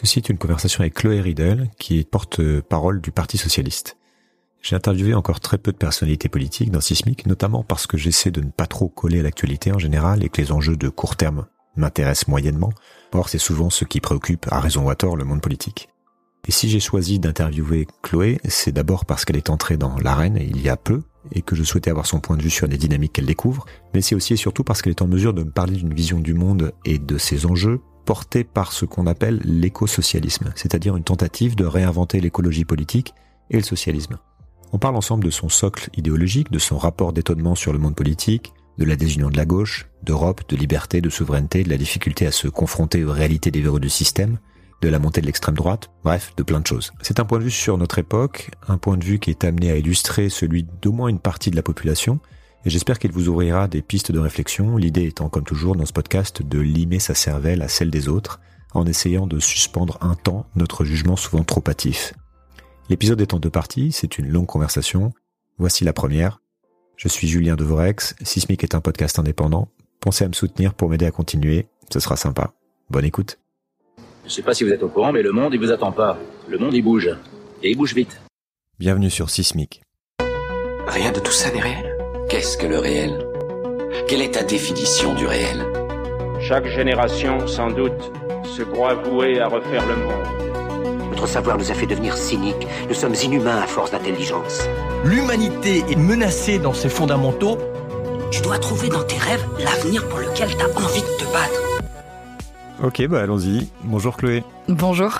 Ceci est une conversation avec Chloé Riedel, qui est porte-parole du Parti Socialiste. J'ai interviewé encore très peu de personnalités politiques dans Sismic, notamment parce que j'essaie de ne pas trop coller à l'actualité en général et que les enjeux de court terme m'intéressent moyennement. Or, c'est souvent ce qui préoccupe, à raison ou à tort, le monde politique. Et si j'ai choisi d'interviewer Chloé, c'est d'abord parce qu'elle est entrée dans l'arène il y a peu, et que je souhaitais avoir son point de vue sur les dynamiques qu'elle découvre, mais c'est aussi et surtout parce qu'elle est en mesure de me parler d'une vision du monde et de ses enjeux portés par ce qu'on appelle l'écosocialisme, c'est-à-dire une tentative de réinventer l'écologie politique et le socialisme. On parle ensemble de son socle idéologique, de son rapport d'étonnement sur le monde politique, de la désunion de la gauche, d'Europe, de liberté, de souveraineté, de la difficulté à se confronter aux réalités des verrous du système, de la montée de l'extrême droite, bref, de plein de choses. C'est un point de vue sur notre époque, un point de vue qui est amené à illustrer celui d'au moins une partie de la population, et j'espère qu'il vous ouvrira des pistes de réflexion, l'idée étant comme toujours dans ce podcast de limer sa cervelle à celle des autres, en essayant de suspendre un temps notre jugement souvent trop hâtif. L'épisode est en deux parties, c'est une longue conversation. Voici la première. Je suis Julien Devorex, Sismic est un podcast indépendant. Pensez à me soutenir pour m'aider à continuer, ce sera sympa. Bonne écoute. Je sais pas si vous êtes au courant, mais le monde, il vous attend pas. Le monde, il bouge. Et il bouge vite. Bienvenue sur Sismic. Rien de tout ça n'est réel. Qu'est-ce que le réel? Quelle est ta définition du réel? Chaque génération, sans doute, se croit vouée à refaire le monde. Notre savoir nous a fait devenir cyniques. Nous sommes inhumains à force d'intelligence. L'humanité est menacée dans ses fondamentaux. Tu dois trouver dans tes rêves l'avenir pour lequel tu as envie de te battre. Ok, bah allons-y. Bonjour Chloé. Bonjour.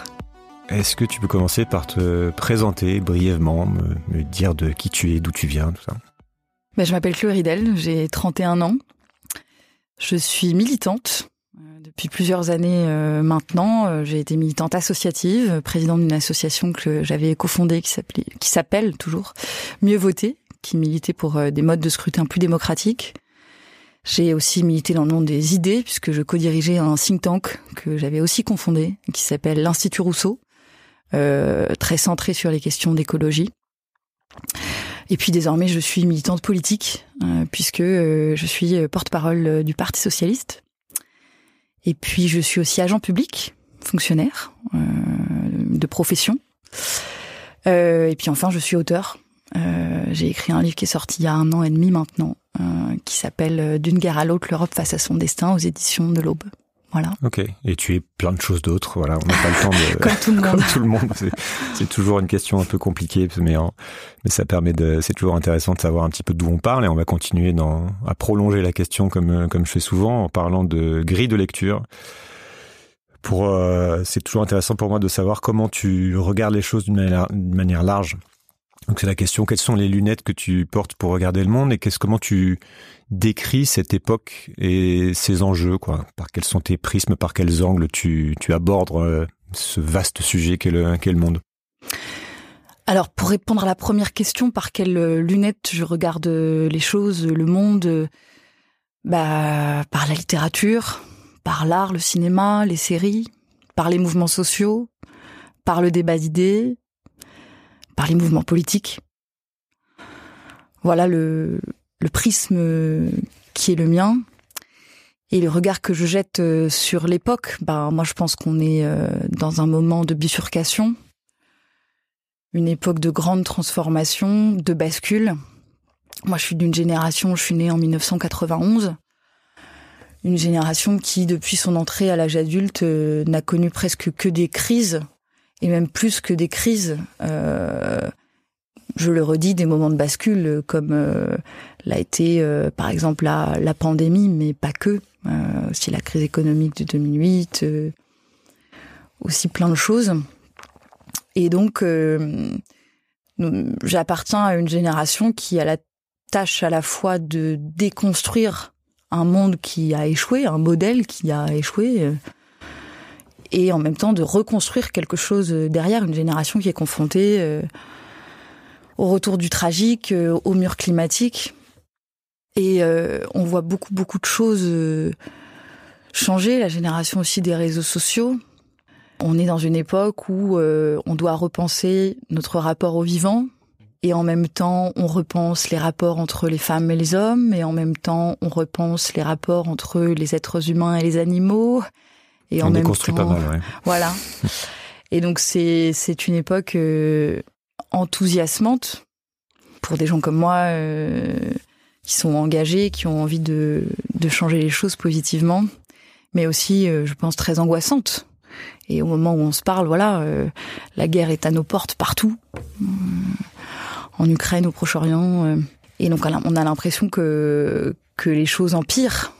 Est-ce que tu peux commencer par te présenter brièvement, me, dire de qui tu es, d'où tu viens, tout ça? Bah, Je m'appelle Chloé Ridel, j'ai 31 ans. Je suis militante depuis plusieurs années euh, maintenant, euh, j'ai été militante associative, présidente d'une association que j'avais cofondée qui s'appelle toujours Mieux voter, qui militait pour euh, des modes de scrutin plus démocratiques. J'ai aussi milité dans le monde des idées puisque je co-dirigeais un think tank que j'avais aussi confondé, qui s'appelle l'Institut Rousseau, très centré sur les questions d'écologie. Et puis désormais, je suis militante politique puisque je suis porte-parole du Parti socialiste et puis je suis aussi agent public, fonctionnaire euh, de profession. Euh, et puis enfin, je suis auteur. Euh, j'ai écrit un livre qui est sorti il y a un an et demi maintenant, euh, qui s'appelle euh, D'une guerre à l'autre, l'Europe face à son destin aux éditions de l'Aube. Voilà. Ok. Et tu es plein de choses d'autres. Voilà, on n'a pas le temps de. comme tout le monde. comme tout le monde. C'est toujours une question un peu compliquée, mais mais ça permet de. C'est toujours intéressant de savoir un petit peu d'où on parle et on va continuer dans à prolonger la question comme comme je fais souvent en parlant de grille de lecture. Pour euh, c'est toujours intéressant pour moi de savoir comment tu regardes les choses d'une manière, manière large. Donc c'est la question quelles sont les lunettes que tu portes pour regarder le monde et qu'est-ce comment tu décris cette époque et ses enjeux. Par quels sont tes prismes, par quels angles tu, abordes euh, ce vaste sujet qu'est le, qu'est le monde? Alors, pour répondre à la première question, par quelles euh, lunettes je regarde euh, les choses, le monde Bah, par la littérature, par l'art, le cinéma, les séries, par les mouvements sociaux, par le débat d'idées, par les mouvements politiques. Voilà le, prisme qui est le mien et le regard que je jette euh, sur l'époque, bah moi je pense qu'on est euh, dans un moment de bifurcation, une époque de grande transformation, de bascule. Moi je suis d'une génération, je suis née en 1991, une génération qui depuis son entrée à l'âge adulte euh, n'a connu presque que des crises et même plus que des crises. Euh, je le redis, des moments de bascule euh, comme euh, l'a été par exemple la, pandémie, mais pas que, aussi la crise économique de 2008, aussi plein de choses. Et donc, j'appartiens à une génération qui a la tâche à la fois de déconstruire un monde qui a échoué, un modèle qui a échoué, et en même temps de reconstruire quelque chose derrière, une génération qui est confrontée au retour du tragique, euh, au mur climatique. Et euh, on voit beaucoup, beaucoup de choses euh, changer, la génération aussi des réseaux sociaux. On est dans une époque où on doit repenser notre rapport au vivant, et en même temps on repense les rapports entre les femmes et les hommes, et en même temps on repense les rapports entre les êtres humains et les animaux, Et On en même déconstruit temps, pas mal, ouais. Voilà. Et donc c'est c'est une époque euh, enthousiasmante pour des gens comme moi euh, qui sont engagés, qui ont envie de de changer les choses positivement, mais aussi, euh, je pense, très angoissante. Et au moment où on se parle, voilà, euh, la guerre est à nos portes partout, en Ukraine, au Proche-Orient. euh. et donc on a- on a l'impression que que les choses empirent,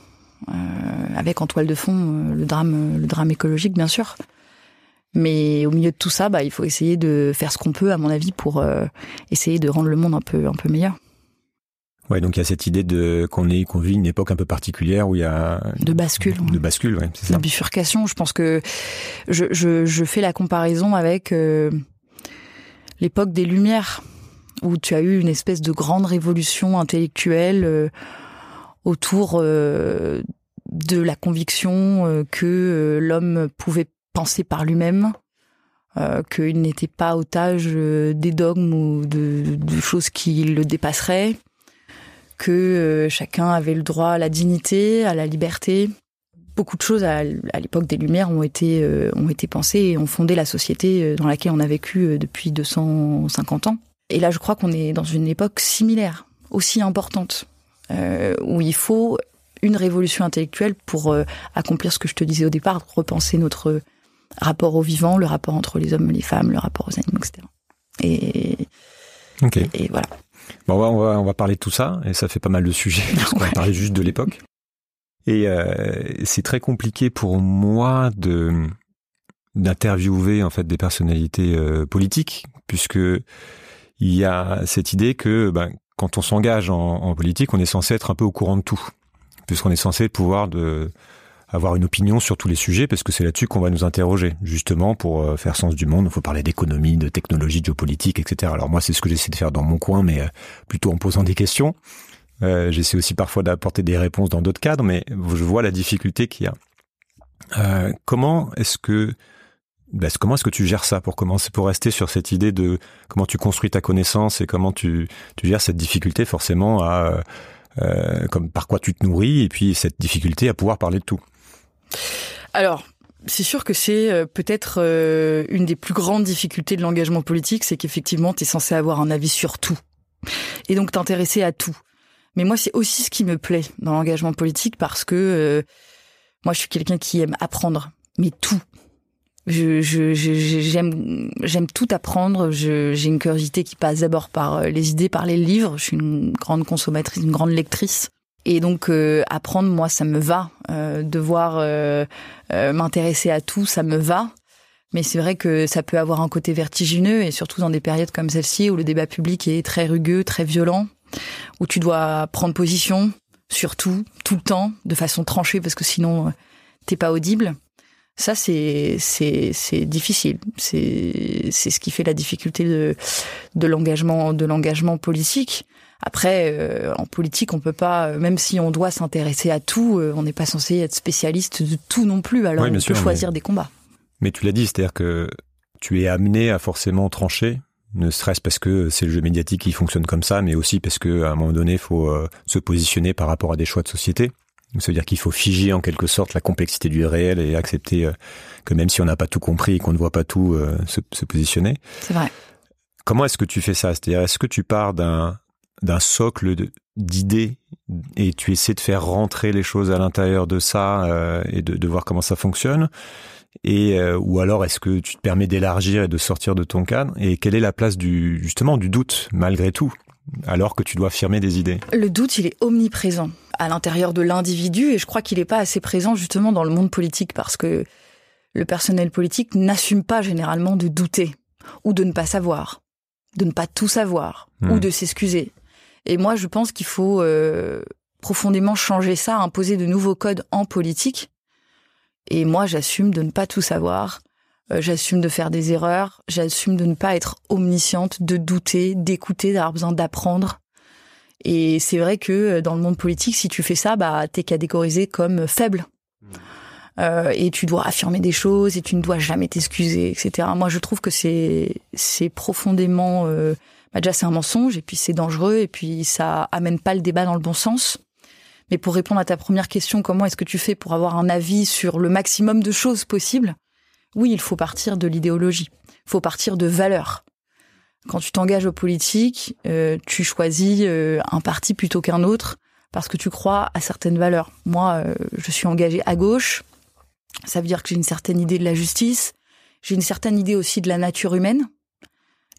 avec en toile de fond euh, le drame, le drame écologique, bien sûr. Mais au milieu de tout ça, bah, il faut essayer de faire ce qu'on peut, à mon avis, pour euh, essayer de rendre le monde un peu, un peu meilleur. Ouais, donc il y a cette idée de qu'on est qu'on vit une époque un peu particulière où il y a De bascule. de bascule, ouais, c'est ça. de bifurcation. Je pense que je, je, je fais la comparaison avec euh, l'époque des Lumières, où tu as eu une espèce de grande révolution intellectuelle euh, autour euh, de la conviction euh, que euh, l'homme pouvait penser par lui-même, euh, qu'il n'était pas otage des dogmes ou de, de choses qui le dépasseraient, que chacun avait le droit à la dignité, à la liberté beaucoup de choses à, à l'époque des Lumières ont été ont été pensées et ont fondé la société dans laquelle on a vécu depuis 250 ans. Et là, je crois qu'on est dans une époque similaire, aussi importante, euh, où il faut une révolution intellectuelle pour euh, accomplir ce que je te disais au départ, repenser notre rapport au vivant, le rapport entre les hommes et les femmes, le rapport aux animaux, etc. Et, voilà. Bon, on va, on va, parler de tout ça, et ça fait pas mal de sujets, parce qu'on parler juste de l'époque. Et euh, c'est très compliqué pour moi de d'interviewer en fait des personnalités euh, politiques, puisque il y a cette idée que ben, quand on s'engage en, politique, on est censé être un peu au courant de tout, puisqu'on est censé pouvoir avoir une opinion sur tous les sujets, parce que c'est là-dessus qu'on va nous interroger, justement pour euh, faire sens du monde. Il faut parler d'économie, de technologie, de géopolitique, etc. Alors moi, c'est ce que j'essaie de faire dans mon coin, mais euh, plutôt en posant des questions. Euh, J'essaie aussi parfois d'apporter des réponses dans d'autres cadres, mais je vois la difficulté qu'il y a. Comment est-ce que ben, comment est-ce que tu gères ça pour commencer, pour rester sur cette idée de comment tu construis ta connaissance et comment tu, gères cette difficulté forcément à euh, comme par quoi tu te nourris et puis cette difficulté à pouvoir parler de tout. Alors, c'est sûr que c'est euh, peut-être euh, une des plus grandes difficultés de l'engagement politique, c'est qu'effectivement, tu es censé avoir un avis sur tout. Et donc t'intéresser à tout. Mais moi, c'est aussi ce qui me plaît dans l'engagement politique parce que euh, moi, je suis quelqu'un qui aime apprendre, mais tout. Je, je, je- j'aime, j'aime tout apprendre. J'ai une curiosité qui passe d'abord par euh, les idées, par les livres. Je suis une grande consommatrice, une grande lectrice. Et donc euh, apprendre, moi, ça me va. Euh, devoir euh, euh, m'intéresser à tout, ça me va. Mais c'est vrai que ça peut avoir un côté vertigineux, et surtout dans des périodes comme celle-ci où le débat public est très rugueux, très violent, où tu dois prendre position sur tout, tout le temps, de façon tranchée, parce que sinon euh, t'es pas audible. Ça, c'est difficile. C'est c'est ce qui fait la difficulté de de l'engagement de l'engagement politique. Après, euh, en politique, on peut pas, euh, même si on doit s'intéresser à tout, euh, on n'est pas censé être spécialiste de tout non plus. Alors, Oui, on peut choisir des combats. Mais tu l'as dit, c'est-à-dire que tu es amené à forcément trancher, ne serait-ce parce que c'est le jeu médiatique qui fonctionne comme ça, mais aussi parce que à un moment donné, il faut euh, se positionner par rapport à des choix de société. Ça veut dire qu'il faut figer en quelque sorte la complexité du réel et accepter euh, que même si on n'a pas tout compris et qu'on ne voit pas tout, euh, se, se positionner. C'est vrai. Comment est-ce que tu fais ça? C'est-à-dire, est-ce que tu pars d'un d'un socle d'idées et tu essaies de faire rentrer les choses à l'intérieur de ça euh, et de, de voir comment ça fonctionne? Et euh, ou alors est-ce que tu te permets d'élargir et de sortir de ton cadre? Et quelle est la place du justement du doute malgré tout? Alors que tu dois affirmer des idées Le doute, il est omniprésent à l'intérieur de l'individu et je crois qu'il n'est pas assez présent justement dans le monde politique parce que le personnel politique n'assume pas généralement de douter ou de ne pas savoir, de ne pas tout savoir Hmm. ou de s'excuser. Et moi, je pense qu'il faut euh, profondément changer ça, imposer de nouveaux codes en politique. Et moi, j'assume de ne pas tout savoir. Euh, j'assume de faire des erreurs. J'assume de ne pas être omnisciente, de douter, d'écouter, d'avoir besoin d'apprendre. Et c'est vrai que euh, dans le monde politique, si tu fais ça, bah, t'es catégorisé comme faible. Euh, et tu dois affirmer des choses et tu ne dois jamais t'excuser, etc. Moi, je trouve que c'est c'est profondément euh, bah déjà c'est un mensonge et puis c'est dangereux et puis ça amène pas le débat dans le bon sens. Mais pour répondre à ta première question, comment est-ce que tu fais pour avoir un avis sur le maximum de choses possibles? Oui, il faut partir de l'idéologie. Il faut partir de valeurs. Quand tu t'engages aux politiques, euh, tu choisis euh, un parti plutôt qu'un autre parce que tu crois à certaines valeurs. Moi, euh, je suis engagée à gauche. Ça veut dire que j'ai une certaine idée de la justice. J'ai une certaine idée aussi de la nature humaine.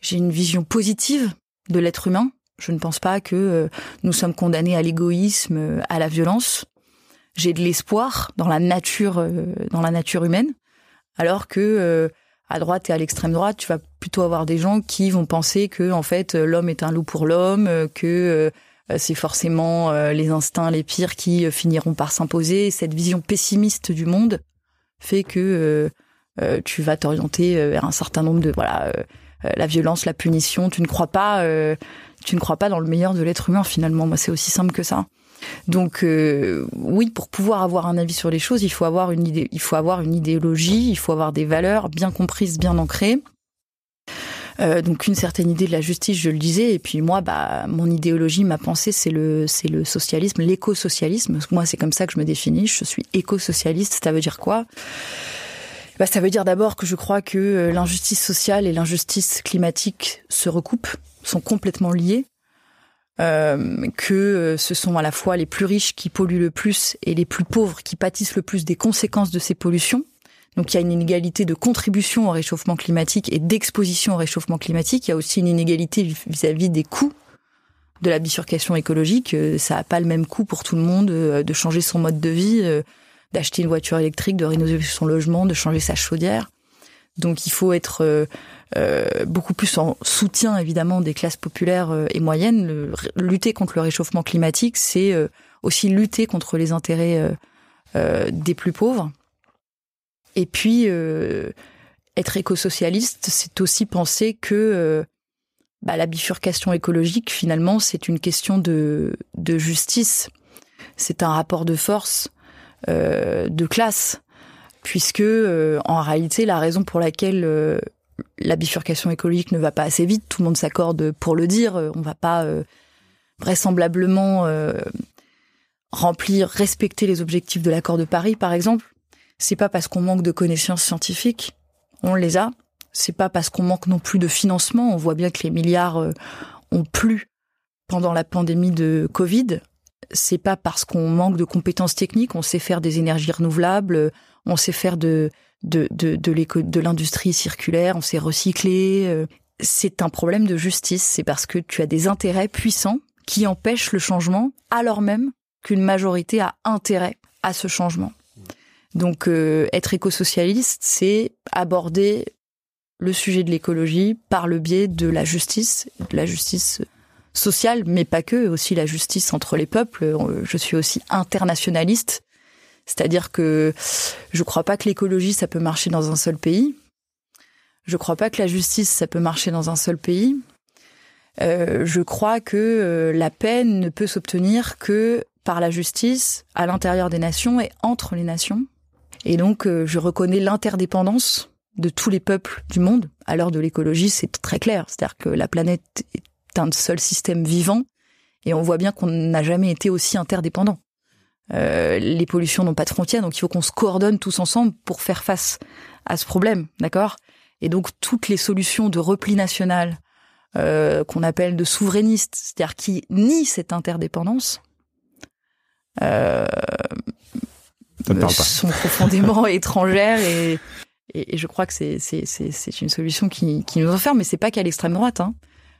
J'ai une vision positive de l'être humain. Je ne pense pas que nous sommes condamnés à l'égoïsme, à la violence. J'ai de l'espoir dans la nature, dans la nature humaine, alors que à droite et à l'extrême droite, tu vas plutôt avoir des gens qui vont penser que en fait l'homme est un loup pour l'homme, que c'est forcément les instincts les pires qui finiront par s'imposer. Cette vision pessimiste du monde fait que tu vas t'orienter vers un certain nombre de voilà la violence, la punition. Tu ne crois pas tu ne crois pas dans le meilleur de l'être humain finalement. Moi, c'est aussi simple que ça. Donc euh, oui, pour pouvoir avoir un avis sur les choses, il faut avoir une idée, il faut avoir une idéologie, il faut avoir des valeurs bien comprises, bien ancrées. Euh, donc une certaine idée de la justice, je le disais, et puis moi, bah, mon idéologie, ma pensée, c'est le, c'est le socialisme, l'éco-socialisme. Moi, c'est comme ça que je me définis. Je suis éco-socialiste. Ça veut dire quoi? Bah, ça veut dire d'abord que je crois que euh, l'injustice sociale et l'injustice climatique se recoupent sont complètement liés, euh, que euh, ce sont à la fois les plus riches qui polluent le plus et les plus pauvres qui pâtissent le plus des conséquences de ces pollutions. Donc il y a une inégalité de contribution au réchauffement climatique et d'exposition au réchauffement climatique. Il y a aussi une inégalité vis-à-vis des coûts de la bifurcation écologique. Euh, ça n'a pas le même coût pour tout le monde de changer son mode de vie, d'acheter une voiture électrique, de rénover son logement, de changer sa chaudière. Donc il faut être euh, beaucoup plus en soutien évidemment des classes populaires euh, et moyennes. lutter contre le réchauffement climatique, c'est euh, aussi lutter contre les intérêts des plus pauvres. Et puis être éco-socialiste, c'est aussi penser que bah, la bifurcation écologique, finalement, c'est une question de, de justice. C'est un rapport de force, de classe, puisque en réalité, la raison pour laquelle la bifurcation écologique ne va pas assez vite, tout le monde s'accorde pour le dire, on va pas euh, vraisemblablement euh, remplir, respecter les objectifs de l'accord de Paris, par exemple. C'est pas parce qu'on manque de connaissances scientifiques, on les a. C'est pas parce qu'on manque non plus de financement. On voit bien que les milliards euh, ont plu pendant la pandémie de Covid. C'est pas parce qu'on manque de compétences techniques. On sait faire des énergies renouvelables, on sait faire de de, de, l'industrie circulaire, on s'est recyclé. Euh, c'est un problème de justice, c'est parce que tu as des intérêts puissants qui empêchent le changement, alors même qu'une majorité a intérêt à ce changement. Donc euh, être éco-socialiste, c'est aborder le sujet de l'écologie par le biais de la justice, de la justice sociale, mais pas que, aussi la justice entre les peuples. Euh, je suis aussi internationaliste c'est-à-dire que je crois pas que l'écologie, ça peut marcher dans un seul pays. Je crois pas que la justice, ça peut marcher dans un seul pays. Euh, je crois que euh, la paix ne peut s'obtenir que par la justice à l'intérieur des nations et entre les nations. Et donc, euh, je reconnais l'interdépendance de tous les peuples du monde. À l'heure de l'écologie, c'est très clair. C'est-à-dire que la planète est un seul système vivant et on voit bien qu'on n'a jamais été aussi interdépendant. Euh, les pollutions n'ont pas de frontières, donc il faut qu'on se coordonne tous ensemble pour faire face à ce problème, d'accord? Et donc toutes les solutions de repli national euh, qu'on appelle de souverainistes, c'est-à-dire qui nient cette interdépendance, euh, sont profondément étrangères et, et, je crois que c'est c'est une solution qui, qui nous enferme, mais c'est pas qu'à l'extrême droite. Hein.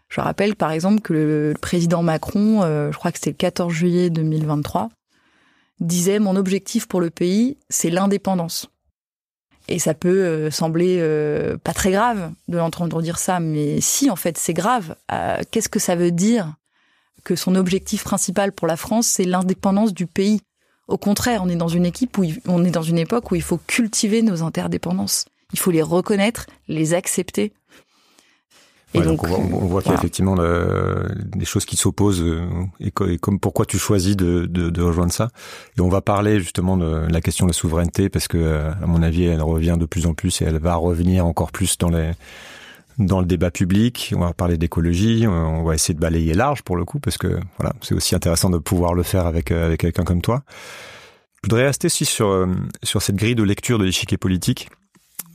Je rappelle par exemple que le, président Macron, euh, je crois que c'était le 14 juillet 2023, disait mon objectif pour le pays, c'est l'indépendance. Et ça peut euh, sembler euh, pas très grave de l'entendre dire ça, mais si en fait c'est grave. Euh, qu'est-ce que ça veut dire que son objectif principal pour la France, c'est l'indépendance du pays? Au contraire, on est dans une équipe où on est dans une époque où il faut cultiver nos interdépendances. Il faut les reconnaître, les accepter et donc, on voit, qu'il y a effectivement des choses qui s'opposent euh, et, comme pourquoi tu choisis de, de, de, rejoindre ça. Et on va parler justement de la question de la souveraineté parce que, euh, à mon avis, elle revient de plus en plus et elle va revenir encore plus dans les dans le débat public. On va parler d'écologie. On va essayer de balayer large pour le coup, parce que voilà, c'est aussi intéressant de pouvoir le faire avec avec quelqu'un comme toi. Je voudrais rester aussi sur sur cette grille de lecture de l'échiquier politique.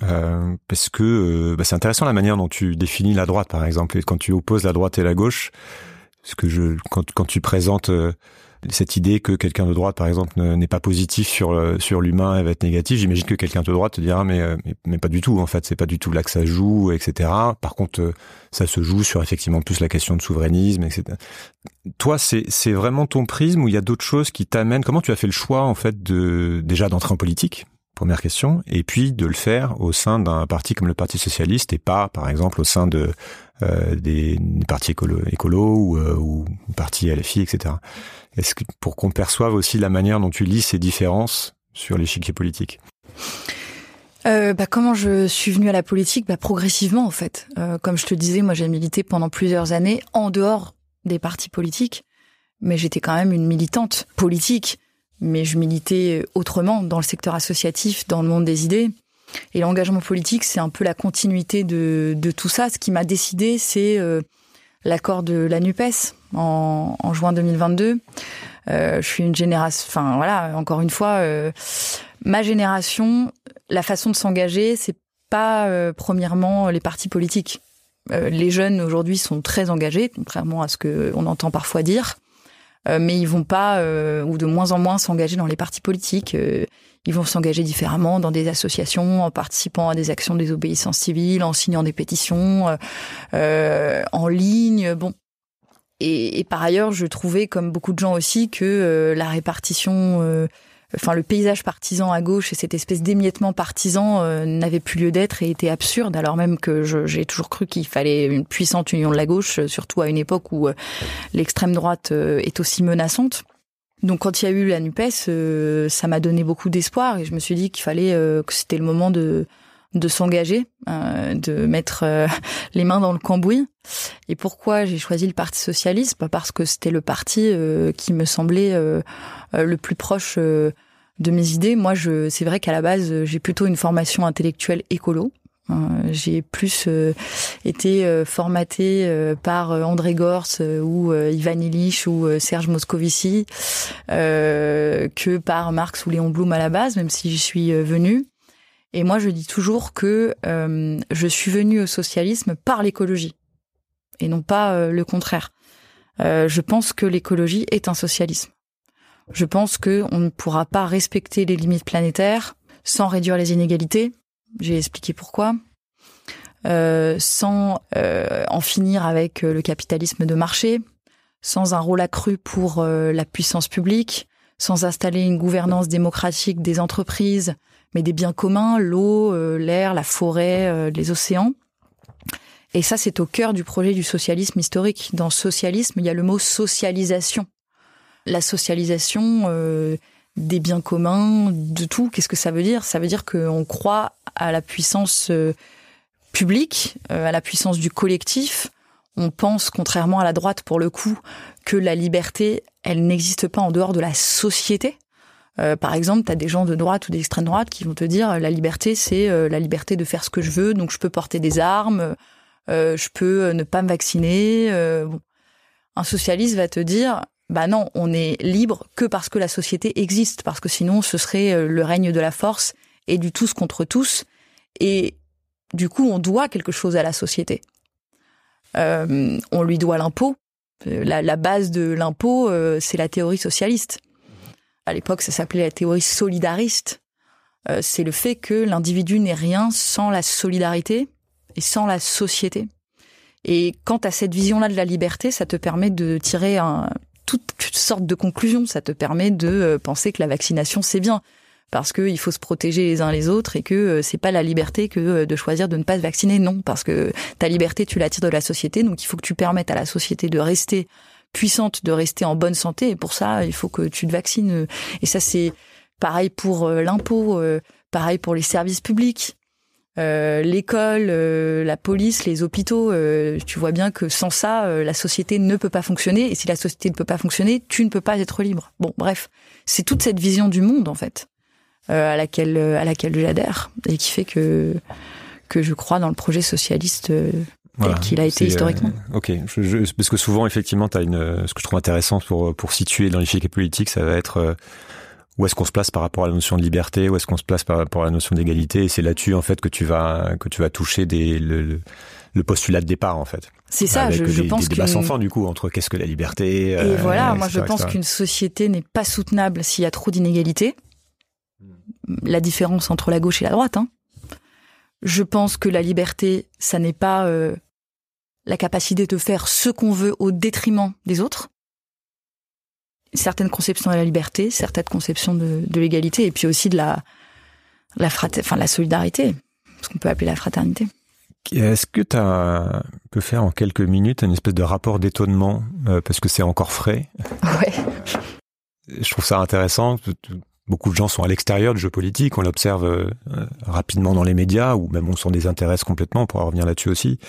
Euh, parce que euh, bah, c'est intéressant la manière dont tu définis la droite, par exemple, et quand tu opposes la droite et la gauche. Parce que je, quand, quand tu présentes euh, cette idée que quelqu'un de droite, par exemple, n'est pas positif sur sur l'humain et va être négatif, j'imagine que quelqu'un de droite te dira mais, mais, mais pas du tout. En fait, c'est pas du tout là que ça joue, etc. Par contre, ça se joue sur effectivement plus la question de souverainisme, etc. Toi, c'est c'est vraiment ton prisme ou il y a d'autres choses qui t'amènent? Comment tu as fait le choix en fait de déjà d'entrer en politique? Première question. Et puis de le faire au sein d'un parti comme le Parti socialiste et pas, par exemple, au sein de euh, des, partis écolo, écolo ou, euh, ou parti LFI, etc. Est-ce que pour qu'on perçoive aussi la manière dont tu lis ces différences sur l'échiquier politique? Euh, bah, comment je suis venue à la politique? Bah, Progressivement, en fait. Euh, comme je te disais, moi j'ai milité pendant plusieurs années en dehors des partis politiques, mais j'étais quand même une militante politique mais je militais autrement dans le secteur associatif, dans le monde des idées. Et l'engagement politique, c'est un peu la continuité de, de tout ça. Ce qui m'a décidé, c'est euh, l'accord de la NUPES en, en juin 2022. Euh, je suis une génération, enfin voilà, encore une fois, euh, ma génération, la façon de s'engager, c'est pas euh, premièrement les partis politiques. Euh, les jeunes aujourd'hui sont très engagés, contrairement à ce que on entend parfois dire. Euh, mais ils vont pas euh, ou de moins en moins s'engager dans les partis politiques. Euh, ils vont s'engager différemment dans des associations, en participant à des actions de désobéissance civile, en signant des pétitions, en ligne. Bon, et, et, par ailleurs, je trouvais, comme beaucoup de gens aussi, que la répartition enfin le paysage partisan à gauche et cette espèce d'émiettement partisan euh, n'avait plus lieu d'être et était absurde alors même que j'ai toujours cru qu'il fallait une puissante union de la gauche euh, surtout à une époque où euh, l'extrême droite est aussi menaçante. Donc quand il y a eu la Nupes, ça m'a donné beaucoup d'espoir et je me suis dit qu'il fallait que c'était le moment de de s'engager, de mettre les mains dans le cambouis. Et pourquoi j'ai choisi le Parti socialiste? Parce que c'était le parti qui me semblait le plus proche de mes idées. Moi, je, c'est vrai qu'à la base, j'ai plutôt une formation intellectuelle écolo. Euh, j'ai plus euh, été euh, formaté par André Gors ou Ivan Illich ou Serge Moscovici que par Marx ou Léon Blum à la base, même si j'y suis venue. Et moi, je dis toujours que je suis venue au socialisme par l'écologie et non pas le contraire. je pense que l'écologie est un socialisme. Je pense que on ne pourra pas respecter les limites planétaires sans réduire les inégalités. J'ai expliqué pourquoi. Euh, sans euh, en finir avec euh, le capitalisme de marché, sans un rôle accru pour euh, la puissance publique, sans installer une gouvernance démocratique des entreprises, mais des biens communs, l'eau, l'air, la forêt, les océans. Et ça, c'est au cœur du projet du socialisme historique. Dans socialisme, il y a le mot socialisation la socialisation euh, des biens communs, de tout. Qu'est-ce que ça veut dire? Ça veut dire qu'on croit à la puissance euh, publique, euh, à la puissance du collectif. On pense, contrairement à la droite pour le coup, que la liberté, elle n'existe pas en dehors de la société. Par exemple, tu as des gens de droite ou d'extrême droite qui vont te dire la liberté, c'est la liberté de faire ce que je veux, donc je peux porter des armes, je peux ne pas me vacciner. Un socialiste va te dire bah non, on est libre que parce que la société existe, parce que sinon ce serait euh, le règne de la force et du tous contre tous. Et du coup, on doit quelque chose à la société. Euh, on lui doit l'impôt. Euh, la, base de l'impôt, c'est la théorie socialiste. À l'époque, ça s'appelait la théorie solidariste. c'est le fait que l'individu n'est rien sans la solidarité et sans la société. Et quant à cette vision-là de la liberté, ça te permet de tirer toutes, sortes de conclusions. Ça te permet de euh, penser que la vaccination c'est bien parce qu'il faut se protéger les uns les autres et que euh, c'est pas la liberté que euh, de choisir de ne pas se vacciner. Non, parce que ta liberté tu la tires de la société, donc il faut que tu permettes à la société de rester puissante, de rester en bonne santé. Et pour ça, il faut que tu te vaccines. Et ça c'est pareil pour l'impôt, pareil pour les services publics. Euh, l'école, euh, la police, les hôpitaux, euh, tu vois bien que sans ça, la société ne peut pas fonctionner. Et si la société ne peut pas fonctionner, tu ne peux pas être libre. Bon, bref, c'est toute cette vision du monde en fait à laquelle à laquelle j'adhère et qui fait que que je crois dans le projet socialiste tel qu'il a été historiquement. ok, parce que souvent effectivement, as une, ce que je trouve intéressant pour pour situer dans l'échiquier politique, ça va être où est-ce qu'on se place par rapport à la notion de liberté, où est-ce qu'on se place par rapport à la notion d'égalité, et c'est là-dessus en fait que tu vas que tu vas toucher des, le, le postulat de départ en fait. C'est ça, je, je pense des débats sans fin du coup entre qu'est-ce que la liberté. Et euh, voilà, moi je pense qu'une société n'est pas soutenable s'il y a trop d'inégalités. La différence entre la gauche et la droite. Hein. Je pense que la liberté, ça n'est pas euh, la capacité de faire ce qu'on veut au détriment des autres certaines conceptions de la liberté, certaines conceptions de, de l'égalité, et puis aussi de la, la, enfin, la solidarité, ce qu'on peut appeler la fraternité. Est-ce que tu peux faire en quelques minutes une espèce de rapport d'étonnement, euh, parce que c'est encore frais? Ouais. Je trouve ça intéressant. Beaucoup de gens sont à l'extérieur du jeu politique, on l'observe euh, rapidement dans les médias, ou même on s'en désintéresse complètement, on pourra revenir là-dessus aussi.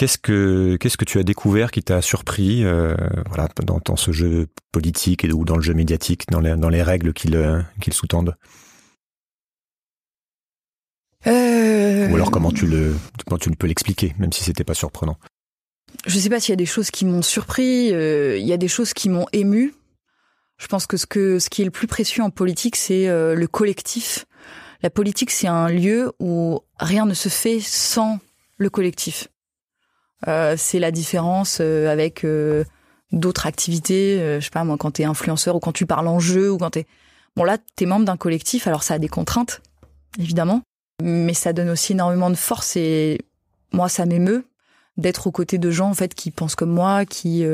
Qu'est-ce que qu'est-ce que tu as découvert qui t'a surpris euh, voilà dans, ce jeu politique ou dans le jeu médiatique dans les dans les règles qu'il euh, qu'il sous-tendent? Ou alors comment tu le comment tu peux l'expliquer même si c'était pas surprenant? Je sais pas s'il y a des choses qui m'ont surpris, euh, il y a des choses qui m'ont ému. Je pense que ce que ce qui est le plus précieux en politique c'est le collectif. La politique c'est un lieu où rien ne se fait sans le collectif. Euh, c'est la différence euh, avec euh, d'autres activités. je sais pas moi, quand t'es influenceur ou quand tu parles en jeu ou quand t'es bon là t'es membre d'un collectif. Alors ça a des contraintes évidemment, mais ça donne aussi énormément de force et moi ça m'émeut d'être aux côtés de gens en fait qui pensent comme moi, qui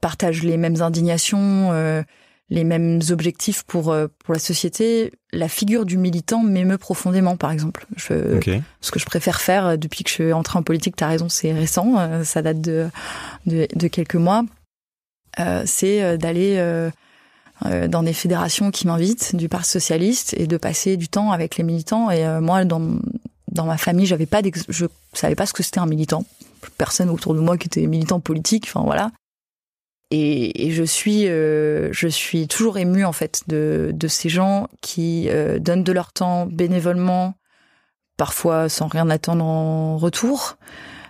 partagent les mêmes indignations, les mêmes objectifs pour euh, pour la société. La figure du militant m'émeut profondément, par exemple. Je, Ce que je préfère faire euh, depuis que je suis entrée en politique, t'as raison, c'est récent, euh, ça date de, de, de quelques mois. Euh, c'est d'aller euh, dans des fédérations qui m'invitent du Parti socialiste et de passer du temps avec les militants. Et moi, dans dans ma famille, j'avais pas je savais pas ce que c'était un militant. Personne autour de moi qui était militant politique. Enfin voilà. Et, et, je suis, euh, je suis toujours émue en fait de, de ces gens qui euh, donnent de leur temps bénévolement, parfois sans rien attendre en retour,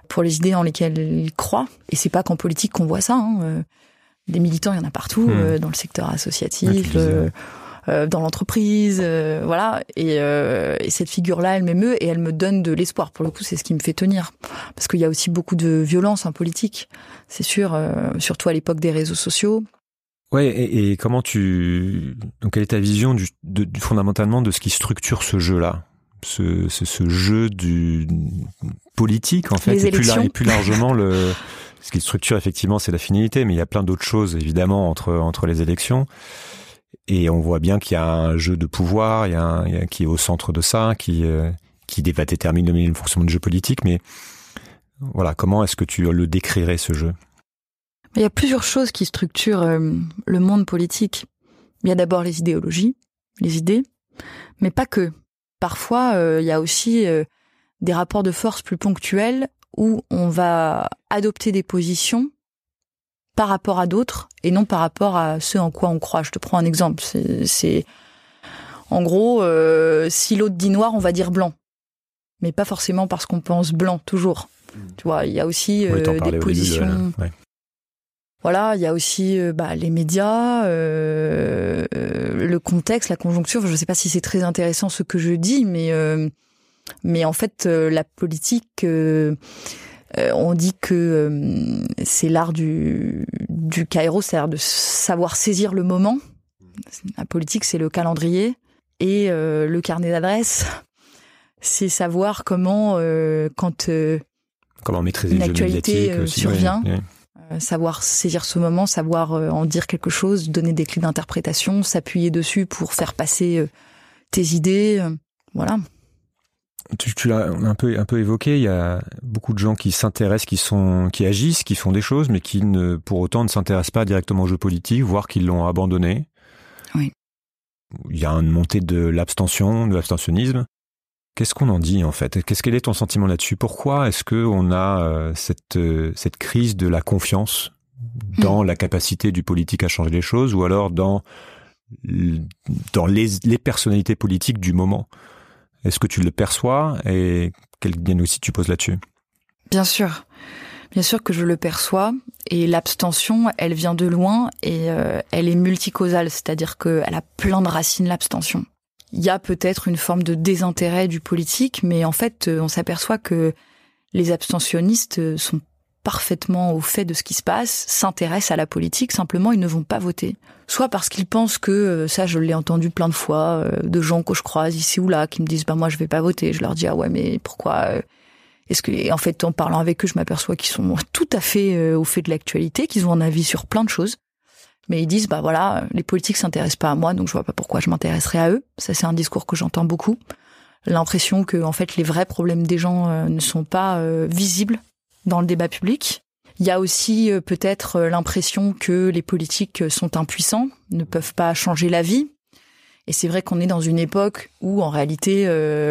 pour les idées en lesquelles ils croient. Et c'est pas qu'en politique qu'on voit ça. Hein. Euh, des militants, il y en a partout, hmm. dans le secteur associatif. Euh, dans l'entreprise, euh, voilà. Et, euh, et, cette figure-là, elle m'émeut et elle me donne de l'espoir. Pour le coup, c'est ce qui me fait tenir, parce qu'il y a aussi beaucoup de violence en politique, c'est sûr, surtout à l'époque des réseaux sociaux. Ouais, et, et, comment tu donc quelle est ta vision du, de, du, fondamentalement de ce qui structure ce jeu-là, ce, ce, ce, jeu du politique en fait, et plus, et plus largement le ce qui structure effectivement c'est la finalité, mais il y a plein d'autres choses évidemment entre entre les élections. Et on voit bien qu'il y a un jeu de pouvoir, il y a, un, il y a qui est au centre de ça, qui euh, qui va déterminer le fonctionnement du jeu politique. Mais voilà, comment est-ce que tu le décrirais ce jeu? Il y a plusieurs choses qui structurent euh, le monde politique. Il y a d'abord les idéologies, les idées, mais pas que. Parfois, euh, il y a aussi euh, des rapports de force plus ponctuels où on va adopter des positions par rapport à d'autres et non par rapport à ce en quoi on croit. Je te prends un exemple. C'est en gros, euh, si l'autre dit noir, on va dire blanc, mais pas forcément parce qu'on pense blanc toujours. Hmm. Tu vois, il y a aussi euh, des positions. Voilà, il y a aussi euh, bah, les médias, le contexte, la conjoncture. Je ne sais pas si c'est très intéressant ce que je dis, mais mais en fait, la politique on dit que euh, c'est l'art du, du Cairo, c'est-à-dire de savoir saisir le moment. La politique, c'est le calendrier. Et euh, le carnet d'adresse, c'est savoir comment, quand comment maîtriser une actualité survient, savoir saisir ce moment, savoir en dire quelque chose, donner des clés d'interprétation, s'appuyer dessus pour faire passer tes idées, voilà tu, tu l'as un peu un peu évoqué. Il y a beaucoup de gens qui s'intéressent, qui sont, qui agissent, qui font des choses, mais qui ne, pour autant, ne s'intéressent pas directement au jeu politique, voire qu'ils l'ont abandonné. Oui. Il y a une montée de l'abstention, de l'abstentionnisme. Qu'est-ce qu'on en dit en fait? Qu'est-ce quel est ton sentiment là-dessus? Pourquoi est-ce que on a euh, cette euh, cette crise de la confiance dans hmm. la capacité du politique à changer les choses, ou alors dans dans les, les personnalités politiques du moment? Est-ce que tu le perçois et quel diagnostic tu poses là-dessus? Bien sûr. Bien sûr que je le perçois et l'abstention, elle vient de loin et euh, elle est multicausale, c'est-à-dire qu'elle a plein de racines l'abstention. Il y a peut-être une forme de désintérêt du politique, mais en fait, euh, on s'aperçoit que les abstentionnistes euh, sont parfaitement au fait de ce qui se passe, s'intéressent à la politique, simplement ils ne vont pas voter. Soit parce qu'ils pensent que, ça je l'ai entendu plein de fois, de gens que je croise ici ou là, qui me disent bah moi je vais pas voter. Je leur dis ah ouais mais pourquoi est-ce que, en fait, en parlant avec eux, je m'aperçois qu'ils sont tout à fait euh, au fait de l'actualité, qu'ils ont un avis sur plein de choses. Mais ils disent, bah voilà, les politiques s'intéressent pas à moi, donc je vois pas pourquoi je m'intéresserais à eux. Ça, c'est un discours que j'entends beaucoup. L'impression que, en fait, les vrais problèmes des gens euh, ne sont pas euh, visibles dans le débat public. Il y a aussi peut-être l'impression que les politiques sont impuissants, ne peuvent pas changer la vie. Et c'est vrai qu'on est dans une époque où, en réalité,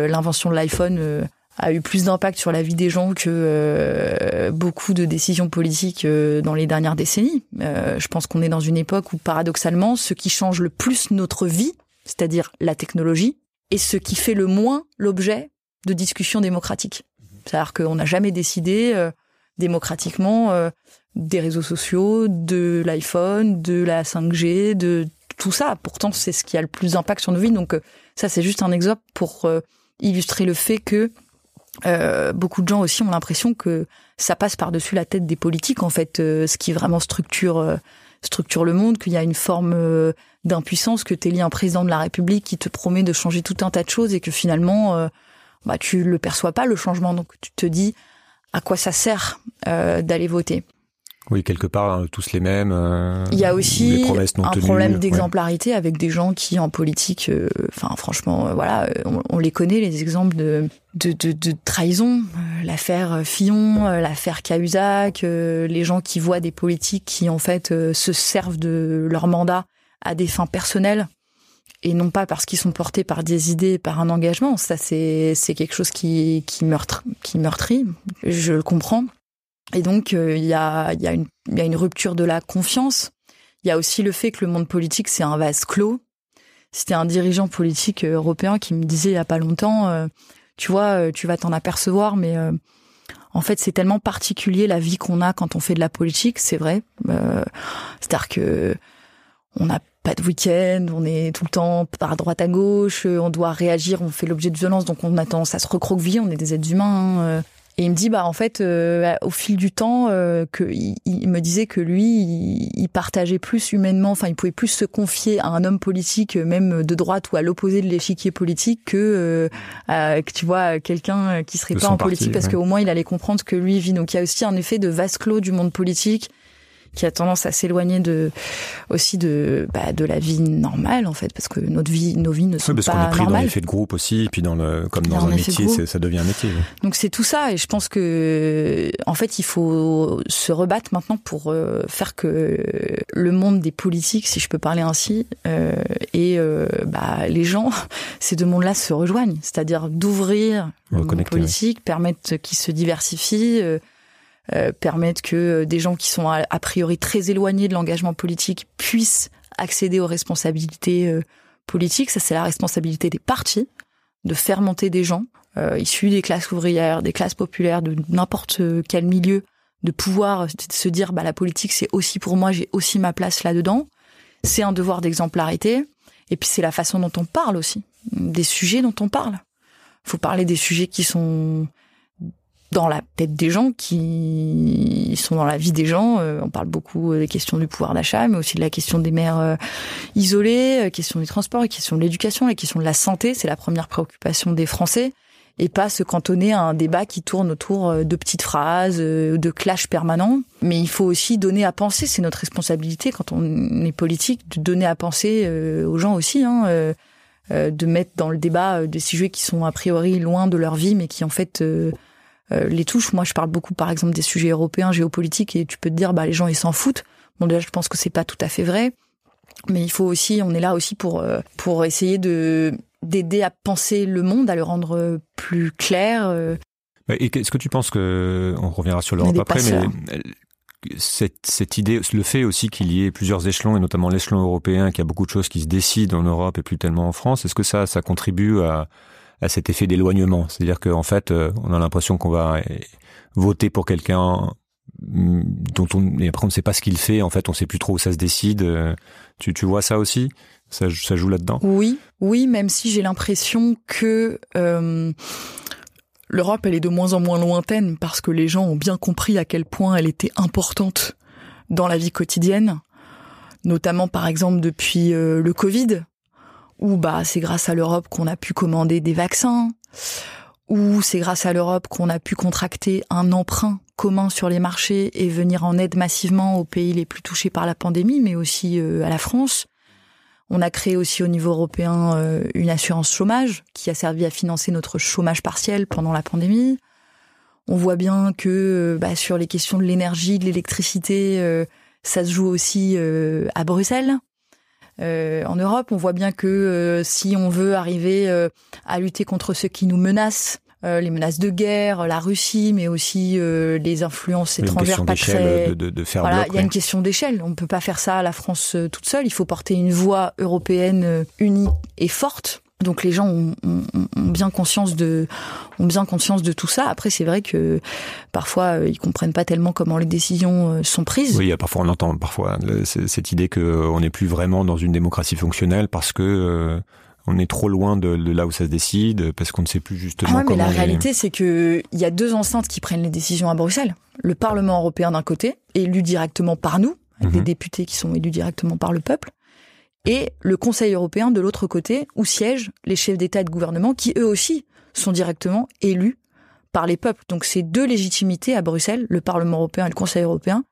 l'invention de l'iPhone a eu plus d'impact sur la vie des gens que euh, beaucoup de décisions politiques euh, dans les dernières décennies. Euh, je pense qu'on est dans une époque où paradoxalement, ce qui change le plus notre vie, c'est-à-dire la technologie, est ce qui fait le moins l'objet de discussions démocratiques. C'est-à-dire qu'on n'a jamais décidé démocratiquement des réseaux sociaux, de l'iPhone, de la 5G, de tout ça. Pourtant, c'est ce qui a le plus d'impact sur nos vies. Donc ça, c'est juste un exemple pour illustrer le fait que euh, beaucoup de gens aussi ont l'impression que ça passe par-dessus la tête des politiques, en fait, euh, ce qui vraiment structure euh, structure le monde, qu'il y a une forme d'impuissance, que tu es lié un président de la République qui te promet de changer tout un tas de choses et que finalement, bah, tu le perçois pas, le changement. Donc tu te dis à quoi ça sert d'aller voter. Oui, quelque part, hein, tous les mêmes. Euh, il y a aussi un problème d'exemplarité avec des gens qui, en politique, euh, enfin, franchement, euh, voilà, on, les connaît, les exemples de, de, de, de trahison. l'affaire Fillon, l'affaire Cahuzac, les gens qui voient des politiques qui, en fait, se servent de leur mandat à des fins personnelles et non pas parce qu'ils sont portés par des idées, par un engagement. Ça, c'est c'est quelque chose qui qui meurtrit. Je le comprends. Et donc, euh, il y, a, une, y a une rupture de la confiance. Il y a aussi le fait que le monde politique, c'est un vase clos. C'était un dirigeant politique euh, européen qui me disait il y a pas longtemps, euh, tu vois, tu vas t'en apercevoir, mais en fait, c'est tellement particulier la vie qu'on a quand on fait de la politique, c'est vrai. C'est-à-dire que on n'a pas de week-end, on est tout le temps par droite à gauche, on doit réagir, on fait l'objet de violence, donc on a tendance à se recroqueviller, on est des êtres humains. Hein, et il me dit, bah en fait, euh, au fil du temps, euh, que il, me disait que lui, il, partageait plus humainement, enfin, il pouvait plus se confier à un homme politique, même de droite ou à l'opposé de l'échiquier politique, que, euh, que tu vois quelqu'un qui serait pas en politique, parce qu'au moins il allait comprendre que lui vit. Donc il y a aussi un effet de vase clos du monde politique qui a tendance à s'éloigner de aussi de bah, de la vie normale en fait parce que notre vie nos vies ne sont oui, parce pas est pris dans l'effet de groupe aussi puis dans le comme dans, un métier ça devient un métier donc c'est tout ça et je pense que en fait il faut se rebattre maintenant pour euh, faire que le monde des politiques si je peux parler ainsi euh, et euh, bah, les gens ces deux mondes là se rejoignent. C'est-à-dire d'ouvrir le monde politique permettre qu'ils se diversifient euh, euh, permettre que euh, des gens qui sont a, priori très éloignés de l'engagement politique puissent accéder aux responsabilités euh, politiques. Ça, c'est la responsabilité des partis de faire monter des gens issus des classes ouvrières, des classes populaires, de n'importe quel milieu, de pouvoir se dire bah la politique c'est aussi pour moi, j'ai aussi ma place là-dedans. C'est un devoir d'exemplarité. Et puis c'est la façon dont on parle aussi, des sujets dont on parle. Faut parler des sujets qui sont dans la tête des gens qui sont dans la vie des gens. Euh, on parle beaucoup des questions du pouvoir d'achat, mais aussi de la question des mères euh, isolées, euh, question du transport, question de l'éducation, la question de la santé. C'est la première préoccupation des Français. Et pas se cantonner à un débat qui tourne autour de petites phrases, de clashs permanents. Mais il faut aussi donner à penser, c'est notre responsabilité quand on est politique, de donner à penser aux gens aussi. Hein, de mettre dans le débat des sujets qui sont a priori loin de leur vie, mais qui en fait euh, les touches. Moi, je parle beaucoup, par exemple, des sujets européens, géopolitiques, et tu peux te dire, bah, les gens, ils s'en foutent. Bon, déjà, je pense que c'est pas tout à fait vrai. Mais il faut aussi, on est là aussi pour, euh, pour essayer de, d'aider à penser le monde, à le rendre plus clair. Et est-ce que tu penses que, on reviendra sur l'Europe après, mais cette, cette idée, le fait aussi qu'il y ait plusieurs échelons, et notamment l'échelon européen, qu'il y a beaucoup de choses qui se décident en Europe et plus tellement en France, est-ce que ça, ça contribue à, à cet effet d'éloignement. C'est-à-dire qu'en fait, on a l'impression qu'on va voter pour quelqu'un mm, dont on après on ne sait pas ce qu'il fait. En fait, on sait plus trop où ça se décide. Tu, tu vois ça aussi? Ça, joue là-dedans? Oui, oui, même si j'ai l'impression que euh, l'Europe, elle est de moins en moins lointaine parce que les gens ont bien compris à quel point elle était importante dans la vie quotidienne, notamment par exemple depuis euh, le Covid, où bah c'est grâce à l'Europe qu'on a pu commander des vaccins, où c'est grâce à l'Europe qu'on a pu contracter un emprunt commun sur les marchés et venir en aide massivement aux pays les plus touchés par la pandémie, mais aussi euh, à la France. On a créé aussi au niveau européen euh, une assurance chômage qui a servi à financer notre chômage partiel pendant la pandémie. On voit bien que euh, bah, sur les questions de l'énergie, de l'électricité, ça se joue aussi à Bruxelles. En Europe, on voit bien que si on veut arriver à lutter contre ce qui nous menace, euh, les menaces de guerre, la Russie, mais aussi euh, les influences étrangères pas très. De, de, faire voilà, il y a une question d'échelle. On ne peut pas faire ça à la France euh, toute seule. Il faut porter une voix européenne unie et forte. Donc les gens ont, ont, ont, bien conscience de ont bien conscience de tout ça. Après c'est vrai que parfois ils comprennent pas tellement comment les décisions sont prises. Oui, parfois on entend parfois cette idée que on n'est plus vraiment dans une démocratie fonctionnelle parce que on est trop loin de, là où ça se décide parce qu'on ne sait plus justement ah mais la réalité c'est que il y a deux enceintes qui prennent les décisions à Bruxelles. Le Parlement européen d'un côté, élu directement par nous, avec des mhm. députés qui sont élus directement par le peuple, et le Conseil européen de l'autre côté où siègent les chefs d'État et de gouvernement qui eux aussi sont directement élus par les peuples. Donc c'est deux légitimités à Bruxelles, le Parlement européen et le Conseil européen,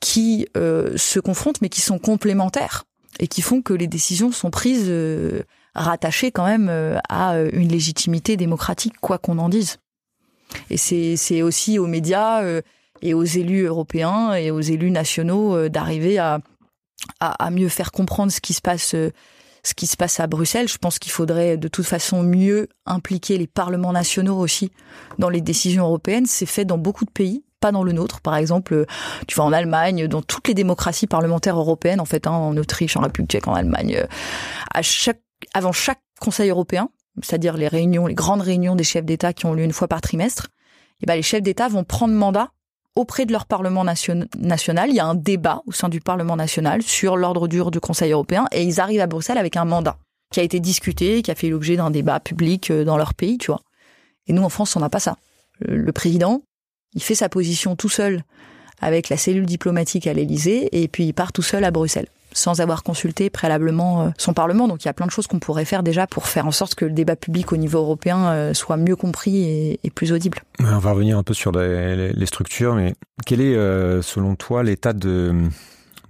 qui euh, se confrontent mais qui sont complémentaires et qui font que les décisions sont prises euh, rattaché quand même euh, à euh, une légitimité démocratique, quoi qu'on en dise. Et c'est aussi aux médias et aux élus européens et aux élus nationaux d'arriver à, à, à, mieux faire comprendre ce qui se passe ce qui se passe à Bruxelles. Je pense qu'il faudrait de toute façon mieux impliquer les parlements nationaux aussi dans les décisions européennes. C'est fait dans beaucoup de pays, pas dans le nôtre. Par exemple, tu vas en Allemagne, dans toutes les démocraties parlementaires européennes, en fait, hein, en Autriche, en République tchèque, en Allemagne, à chaque avant chaque Conseil européen, c'est-à-dire les réunions, les grandes réunions des chefs d'État qui ont lieu une fois par trimestre, eh ben les chefs d'État vont prendre mandat auprès de leur Parlement national. Il y a un débat au sein du Parlement national sur l'ordre dur du Conseil européen et ils arrivent à Bruxelles avec un mandat qui a été discuté, qui a fait l'objet d'un débat public euh, dans leur pays, tu vois. Et nous, en France, on n'a pas ça. Le président, il fait sa position tout seul avec la cellule diplomatique à l'Élysée et puis il part tout seul à Bruxelles sans avoir consulté préalablement euh, son Parlement. Donc il y a plein de choses qu'on pourrait faire déjà pour faire en sorte que le débat public au niveau européen euh, soit mieux compris et, plus audible. On va revenir un peu sur les, structures, mais quel est euh, selon toi l'état de,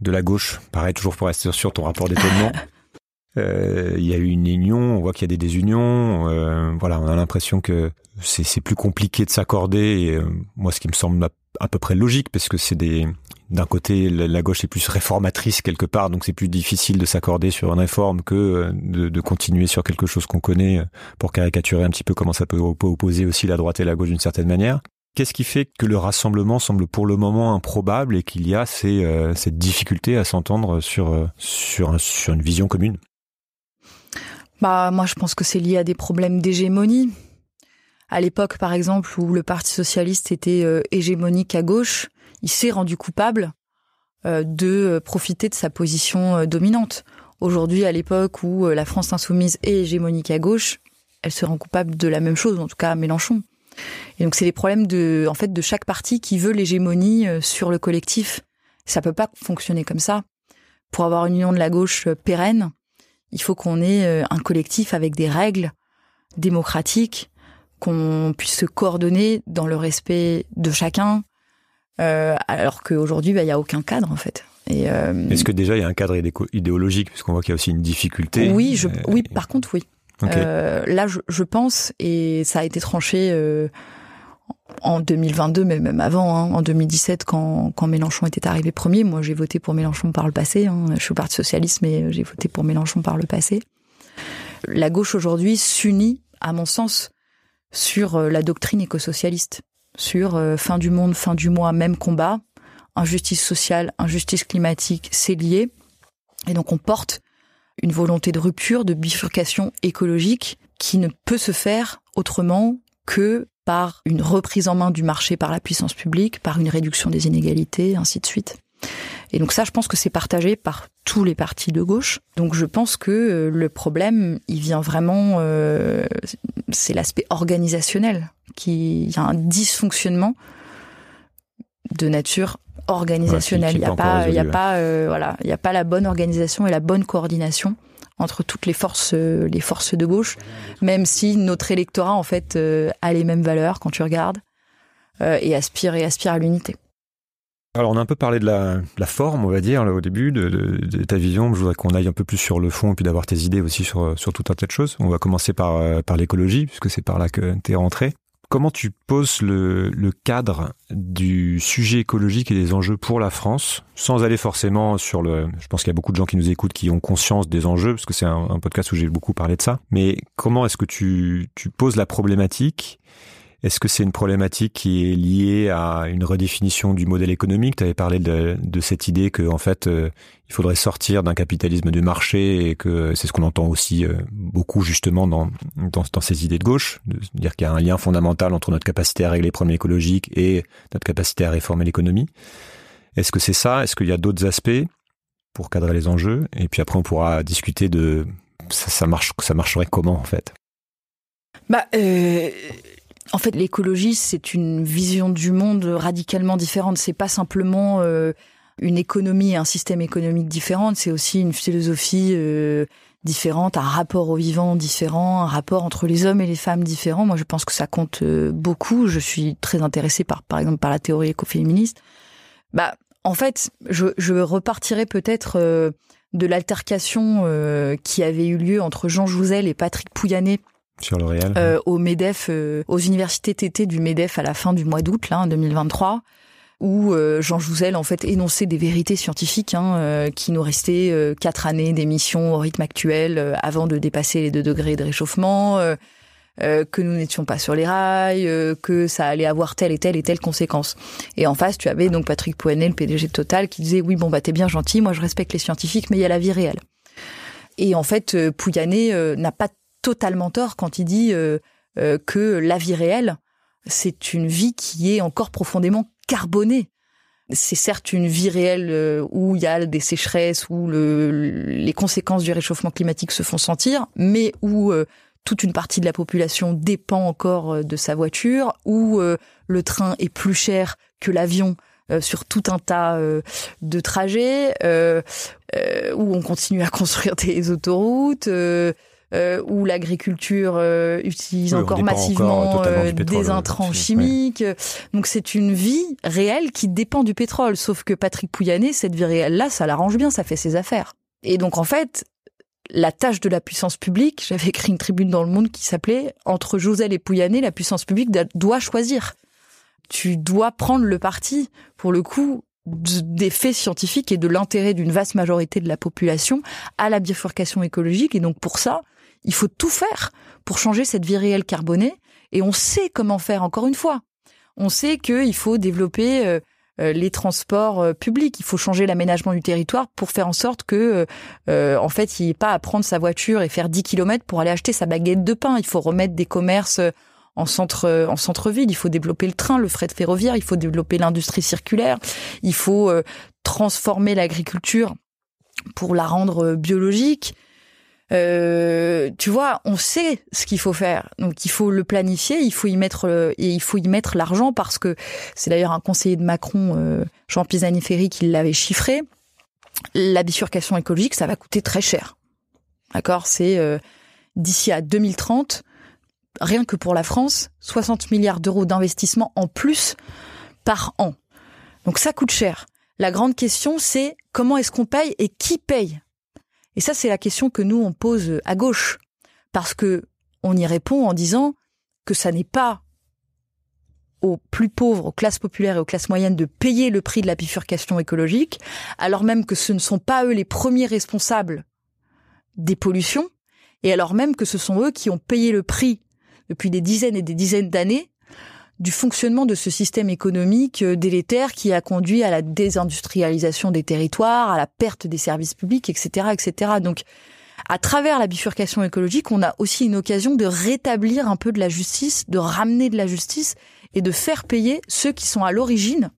de la gauche? Pareil, toujours pour rester sur ton rapport d'étonnement. il y a eu une union, on voit qu'il y a des désunions. voilà, on a l'impression que c'est plus compliqué de s'accorder. Et moi, ce qui me semble à peu près logique, parce que c'est des d'un côté la gauche est plus réformatrice quelque part, donc c'est plus difficile de s'accorder sur une réforme que euh, de, continuer sur quelque chose qu'on connaît euh, pour caricaturer un petit peu comment ça peut opposer aussi la droite et la gauche d'une certaine manière. Qu'est-ce qui fait que le rassemblement semble pour le moment improbable et qu'il y a ces, euh, cette difficulté à s'entendre sur, sur une vision commune? Bah moi je pense que c'est lié à des problèmes d'hégémonie. À l'époque par exemple où le Parti socialiste était hégémonique à gauche, il s'est rendu coupable euh, de profiter de sa position euh, dominante. Aujourd'hui, à l'époque où euh, la France insoumise est hégémonique à gauche, elle se rend coupable de la même chose, en tout cas à Mélenchon. Et donc c'est des problèmes de, en fait, de chaque parti qui veut l'hégémonie sur le collectif. Ça peut pas fonctionner comme ça. Pour avoir une union de la gauche pérenne, il faut qu'on ait un collectif avec des règles démocratiques, qu'on puisse se coordonner dans le respect de chacun, euh, alors qu'aujourd'hui, bah, il n'y a aucun cadre en fait. Euh, Est-ce que déjà il y a un cadre idéologique, puisqu'on voit qu'il y a aussi une difficulté Oui, je, euh, oui, par contre, oui. là, je, je, pense, et ça a été tranché en 2022, mais même avant, hein, en 2017, quand, quand Mélenchon était arrivé premier. Moi, j'ai voté pour Mélenchon par le passé. Hein. Je suis au Parti socialiste, mais j'ai voté pour Mélenchon par le passé. La gauche aujourd'hui s'unit, à mon sens, sur la doctrine écosocialiste sur euh, fin du monde, fin du mois, même combat, injustice sociale, injustice climatique, c'est lié. Et donc on porte une volonté de rupture, de bifurcation écologique qui ne peut se faire autrement que par une reprise en main du marché par la puissance publique, par une réduction des inégalités, ainsi de suite. Et donc ça, je pense que c'est partagé par tous les partis de gauche. Donc je pense que euh, le problème, il vient vraiment, euh, c'est l'aspect organisationnel, qui il y a un dysfonctionnement de nature organisationnelle. il n'y a pas, il y a pas, euh, voilà, il y a pas la bonne organisation et la bonne coordination entre toutes les forces, les forces de gauche, même si notre électorat en fait a les mêmes valeurs quand tu regardes et aspire et aspire à l'unité. Alors on a un peu parlé de la, la forme, on va dire, là, au début, de, de, de, ta vision. Je voudrais qu'on aille un peu plus sur le fond et puis d'avoir tes idées aussi sur, sur tout un tas de choses. On va commencer par, euh, par l'écologie, puisque c'est par là que tu es rentré. Comment tu poses le, cadre du sujet écologique et des enjeux pour la France, sans aller forcément sur le... Je pense qu'il y a beaucoup de gens qui nous écoutent qui ont conscience des enjeux, parce que c'est un, podcast où j'ai beaucoup parlé de ça. Mais comment est-ce que tu poses la problématique est-ce que c'est une problématique qui est liée à une redéfinition du modèle économique? Tu avais parlé de, de, cette idée que en fait euh, il faudrait sortir d'un capitalisme de marché et que c'est ce qu'on entend aussi euh, beaucoup justement dans, dans, dans, ces idées de gauche, de dire qu'il y a un lien fondamental entre notre capacité à régler les problèmes écologiques et notre capacité à réformer l'économie. Est-ce que c'est ça? Est-ce qu'il y a d'autres aspects pour cadrer les enjeux? Et puis après on pourra discuter de ça, ça marche, ça marcherait comment en fait? Bah, euh, en fait, l'écologie, c'est une vision du monde radicalement différente. C'est pas simplement euh, une économie, un système économique différent. C'est aussi une philosophie euh, différente, un rapport au vivant différent, un rapport entre les hommes et les femmes différent. Moi, je pense que ça compte euh, beaucoup. Je suis très intéressée par, par exemple, par la théorie écoféministe. Bah, en fait, je, je repartirai peut-être de l'altercation qui avait eu lieu entre Jean Jouzel et Patrick Pouyanné sur le euh, au Medef, euh, aux universités TT du Medef à la fin du mois d'août, là, en 2023 où euh, Jean Jouzel en fait énonçait des vérités scientifiques, hein, euh, qui nous restait euh, quatre années d'émission au rythme actuel avant de dépasser les deux degrés de réchauffement, que nous n'étions pas sur les rails, que ça allait avoir telle et telle et telle conséquence. Et en face, tu avais donc Patrick Pouyanné, le PDG de Total, qui disait oui bon bah t'es bien gentil, moi je respecte les scientifiques, mais il y a la vie réelle. Et en fait, Pouyanné n'a pas totalement tort quand il dit euh, euh, que la vie réelle, c'est une vie qui est encore profondément carbonée. C'est certes une vie réelle euh, où il y a des sécheresses, où le, les conséquences du réchauffement climatique se font sentir, mais où toute une partie de la population dépend encore de sa voiture, où le train est plus cher que l'avion sur tout un tas de trajets, où on continue à construire des autoroutes, euh, où l'agriculture euh, utilise encore massivement euh, des intrants chimiques. Donc c'est une vie réelle qui dépend du pétrole. Sauf que Patrick Pouyanné, cette vie réelle-là, ça l'arrange bien, ça fait ses affaires. Et donc en fait, la tâche de la puissance publique, j'avais écrit une tribune dans le Monde qui s'appelait Entre Josel et Pouyanné, la puissance publique doit choisir. Tu dois prendre le parti, pour le coup, des faits scientifiques et de l'intérêt d'une vaste majorité de la population à la bifurcation écologique. Et donc pour ça, il faut tout faire pour changer cette vie réelle carbonée. Et on sait comment faire, encore une fois. On sait qu'il faut développer euh, euh, les transports euh, publics. Il faut changer l'aménagement du territoire pour faire en sorte que, en fait, il n'y ait pas à prendre sa voiture et faire 10 km pour aller acheter sa baguette de pain. Il faut remettre des commerces en centre en centre-ville, il faut développer le train, le fret ferroviaire, il faut développer l'industrie circulaire, il faut transformer l'agriculture pour la rendre biologique. Euh, tu vois, on sait ce qu'il faut faire. Donc il faut le planifier, il faut y mettre euh, et il faut y mettre l'argent parce que c'est d'ailleurs un conseiller de Macron, euh, Jean Pisani-Ferry, qui l'avait chiffré. La bifurcation écologique, ça va coûter très cher. D'accord, c'est d'ici à 2030, rien que pour la France, 60 milliards d'euros d'investissement en plus par an. Donc ça coûte cher. La grande question, c'est comment est-ce qu'on paye et qui paye? Et ça, c'est la question que nous, on pose à gauche. Parce que on y répond en disant que ça n'est pas aux plus pauvres, aux classes populaires et aux classes moyennes de payer le prix de la bifurcation écologique, alors même que ce ne sont pas eux les premiers responsables des pollutions, et alors même que ce sont eux qui ont payé le prix depuis des dizaines et des dizaines d'années du fonctionnement de ce système économique euh, délétère qui a conduit à la désindustrialisation des territoires, à la perte des services publics, etc., etc. Donc, à travers la bifurcation écologique, on a aussi une occasion de rétablir un peu de la justice, de ramener de la justice et de faire payer ceux qui sont à l'origine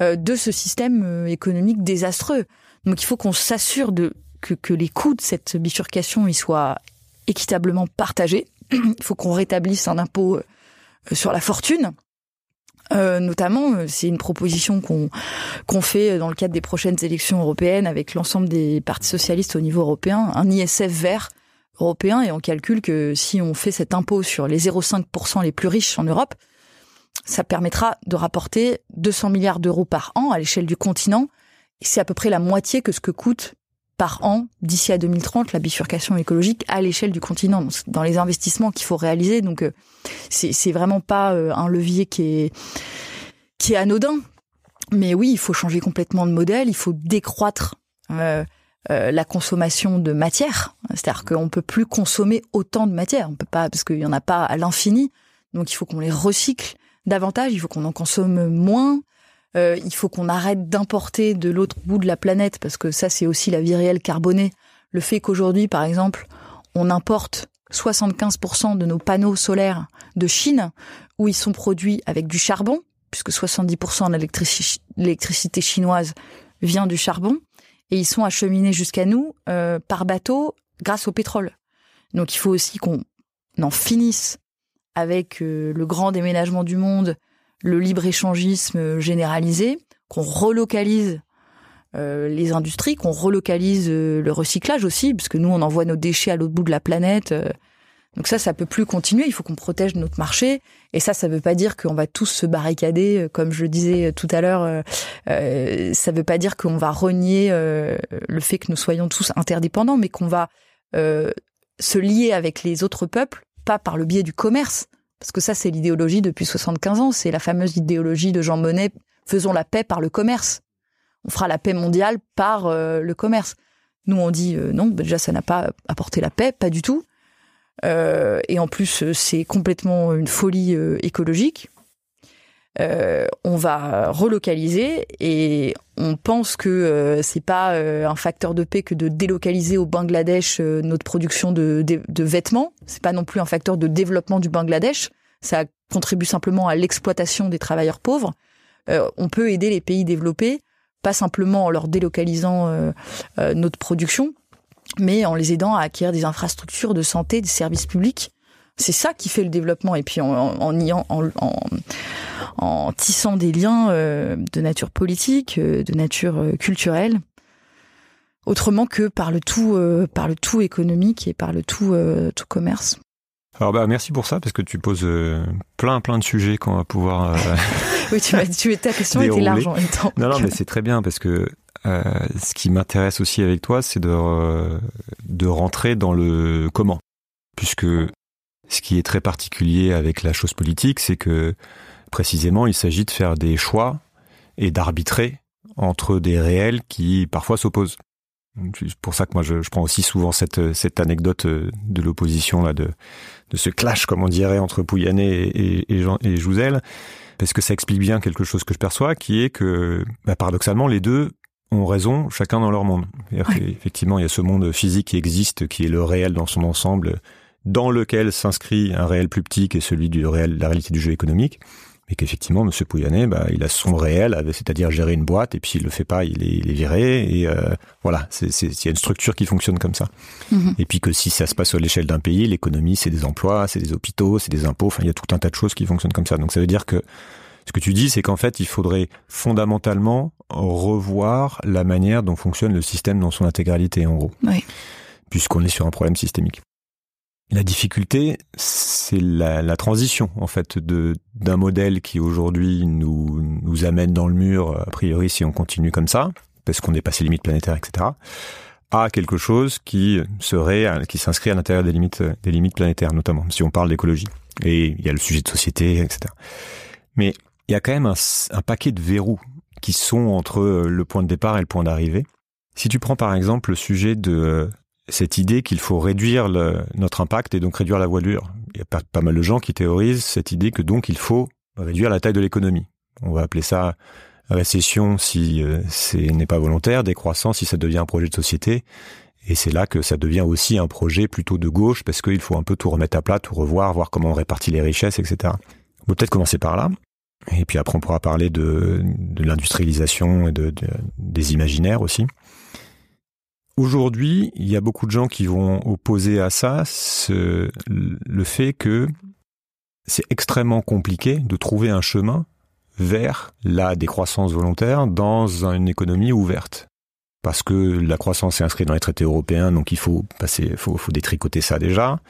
euh, de ce système euh, économique désastreux. Donc il faut qu'on s'assure de que, que les coûts de cette bifurcation ils soient équitablement partagés. il faut qu'on rétablisse un impôt sur la fortune. Euh, notamment, c'est une proposition qu'on qu'on fait dans le cadre des prochaines élections européennes avec l'ensemble des partis socialistes au niveau européen, un ISF vert européen et on calcule que si on fait cet impôt sur les 0,5% les plus riches en Europe, ça permettra de rapporter 200 milliards d'euros par an à l'échelle du continent. C'est à peu près la moitié que ce que coûte par an d'ici à 2030 la bifurcation écologique à l'échelle du continent. Dans les investissements qu'il faut réaliser. Donc euh, c'est vraiment pas euh, un levier qui est qui est anodin. Mais oui il faut changer complètement de modèle. Il faut décroître euh, la consommation de matière. C'est-à-dire qu'on peut plus consommer autant de matière. On peut pas parce qu'il y en a pas à l'infini. Donc il faut qu'on les recycle davantage, il faut qu'on en consomme moins. Euh, il faut qu'on arrête d'importer de l'autre bout de la planète parce que ça c'est aussi la vie réelle carbonée. Le fait qu'aujourd'hui par exemple on importe 75% de nos panneaux solaires de Chine où ils sont produits avec du charbon puisque 70% de l'électricité chinoise vient du charbon et ils sont acheminés jusqu'à nous euh, par bateau grâce au pétrole. Donc il faut aussi qu'on en finisse avec euh, le grand déménagement du monde, le libre-échangisme généralisé, qu'on relocalise euh, les industries, qu'on relocalise euh, le recyclage aussi, puisque nous, on envoie nos déchets à l'autre bout de la planète. donc ça, ça peut plus continuer. Il faut qu'on protège notre marché. Et ça, ça veut pas dire qu'on va tous se barricader, comme je le disais tout à l'heure. Euh, ça veut pas dire qu'on va renier le fait que nous soyons tous interdépendants, mais qu'on va se lier avec les autres peuples pas par le biais du commerce, parce que ça c'est l'idéologie depuis 75 ans, c'est la fameuse idéologie de Jean Monnet, faisons la paix par le commerce. On fera la paix mondiale par euh, le commerce. Nous on dit euh, non, déjà ça n'a pas apporté la paix, pas du tout. Euh, et en plus c'est complètement une folie écologique. Euh, on va relocaliser et on pense que euh, c'est pas euh, un facteur de paix que de délocaliser au Bangladesh notre production de, de, de vêtements. C'est pas non plus un facteur de développement du Bangladesh. Ça contribue simplement à l'exploitation des travailleurs pauvres. on peut aider les pays développés, pas simplement en leur délocalisant notre production, mais en les aidant à acquérir des infrastructures de santé, des services publics c'est ça qui fait le développement. Et puis en, en, en, en tissant des liens euh, de nature politique, euh, de nature euh, culturelle, autrement que par le tout, par le tout économique et par le tout, tout commerce. Alors bah merci pour ça parce que tu poses plein plein de sujets qu'on va pouvoir. oui, tu m'as tu ta question était large en même temps. Non non mais c'est très bien parce que ce qui m'intéresse aussi avec toi c'est de de rentrer dans le comment puisque ce qui est très particulier avec la chose politique, c'est que précisément, il s'agit de faire des choix et d'arbitrer entre des réels qui parfois s'opposent. C'est pour ça que moi je, je, prends aussi souvent cette, cette anecdote euh, de l'opposition là, de, de ce clash, comme on dirait, entre Pouyanné et, et, et Jouzel, parce que ça explique bien quelque chose que je perçois, qui est que bah, paradoxalement les deux ont raison, chacun dans leur monde. Effectivement, il y a ce monde physique qui existe, qui est le réel dans son ensemble, dans lequel s'inscrit un réel plus petit qui est celui du réel, la réalité du jeu économique, mais qu'effectivement, M. Pouyanné, bah, il a son réel, c'est-à-dire gérer une boîte, et puis s'il le fait pas, il est, il est viré, et euh, voilà, il y a une structure qui fonctionne comme ça. Mm-hmm. Et puis que si ça se passe à l'échelle d'un pays, l'économie, c'est des emplois, c'est des hôpitaux, c'est des impôts, enfin, il y a tout un tas de choses qui fonctionnent comme ça. Donc ça veut dire que ce que tu dis, c'est qu'en fait, il faudrait fondamentalement revoir la manière dont fonctionne le système dans son intégralité, en gros. Oui. Puisqu'on est sur un problème systémique. La difficulté, c'est la, transition en fait d'un modèle qui aujourd'hui nous amène dans le mur a priori si on continue comme ça parce qu'on dépasse les limites planétaires etc. à quelque chose qui serait qui s'inscrit à l'intérieur des limites planétaires notamment si on parle d'écologie et il y a le sujet de société etc. Mais il y a quand même un paquet de verrous qui sont entre le point de départ et le point d'arrivée. Si tu prends par exemple le sujet de cette idée qu'il faut réduire notre impact et donc réduire la voilure. Il y a pas, mal de gens qui théorisent cette idée que donc il faut réduire la taille de l'économie. On va appeler ça récession si euh, ce n'est pas volontaire, décroissance si ça devient un projet de société, Et c'est là que ça devient aussi un projet plutôt de gauche, parce qu'il faut un peu tout remettre à plat, tout revoir, voir comment on répartit les richesses, etc. On peut peut-être commencer par là. Et puis après, on pourra parler de, de l'industrialisation et de, des imaginaires aussi. Aujourd'hui, il y a beaucoup de gens qui vont opposer à ça le fait que c'est extrêmement compliqué de trouver un chemin vers la décroissance volontaire dans une économie ouverte. Parce que la croissance est inscrite dans les traités européens, donc il faut passer, faut détricoter ça déjà.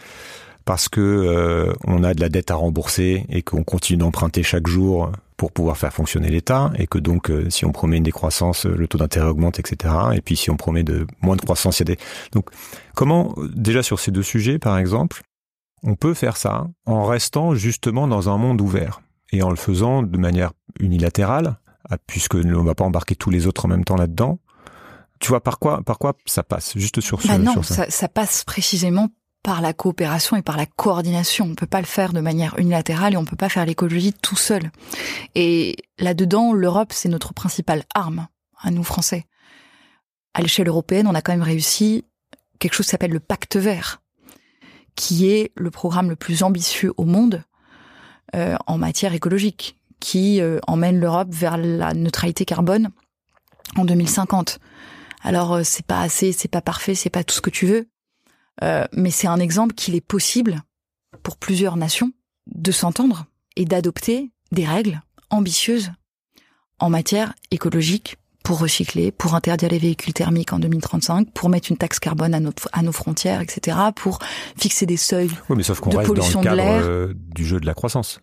Parce que euh, on a de la dette à rembourser et qu'on continue d'emprunter chaque jour pour pouvoir faire fonctionner l'État et que donc euh, si on promet une décroissance, le taux d'intérêt augmente, etc. Et puis si on promet de moins de croissance, il y a des donc comment déjà sur ces deux sujets par exemple, on peut faire ça en restant justement dans un monde ouvert et en le faisant de manière unilatérale, ah, puisque on ne va pas embarquer tous les autres en même temps là-dedans. Tu vois par quoi, par quoi ça passe? Juste sur, ce, bah non, sur ça. ça. Ça passe précisément par la coopération et par la coordination. On peut pas le faire de manière unilatérale et on peut pas faire l'écologie tout seul. Et là-dedans, l'Europe, c'est notre principale arme, à nous Français. À l'échelle européenne, on a quand même réussi quelque chose qui s'appelle le pacte vert, qui est le programme le plus ambitieux au monde euh, en matière écologique, qui euh, emmène l'Europe vers la neutralité carbone en 2050. Alors euh, c'est pas assez, c'est pas parfait, c'est pas tout ce que tu veux, euh, mais c'est un exemple qu'il est possible pour plusieurs nations de s'entendre et d'adopter des règles ambitieuses en matière écologique pour recycler, pour interdire les véhicules thermiques en 2035, pour mettre une taxe carbone à, notre, à nos frontières, etc., pour fixer des seuils oui, mais sauf qu'on de reste dans pollution le de l'air. cadre euh, du jeu de la croissance.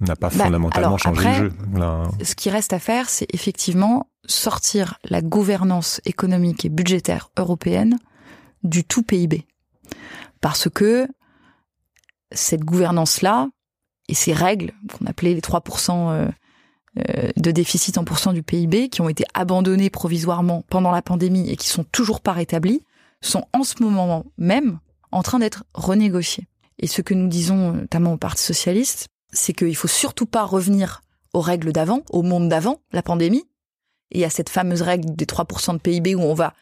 On n'a pas Bah, fondamentalement changé après, le jeu. Là, Ce qui reste à faire, c'est effectivement sortir la gouvernance économique et budgétaire européenne du tout PIB. Parce que cette gouvernance-là et ces règles qu'on appelait les 3% euh, euh, de déficit en pourcent du PIB, qui ont été abandonnées provisoirement pendant la pandémie et qui sont toujours pas rétablies, sont en ce moment même en train d'être renégociées. Et ce que nous disons, notamment au Parti socialiste, c'est qu'il faut surtout pas revenir aux règles d'avant, au monde d'avant, la pandémie, et à cette fameuse règle des 3% de PIB où on va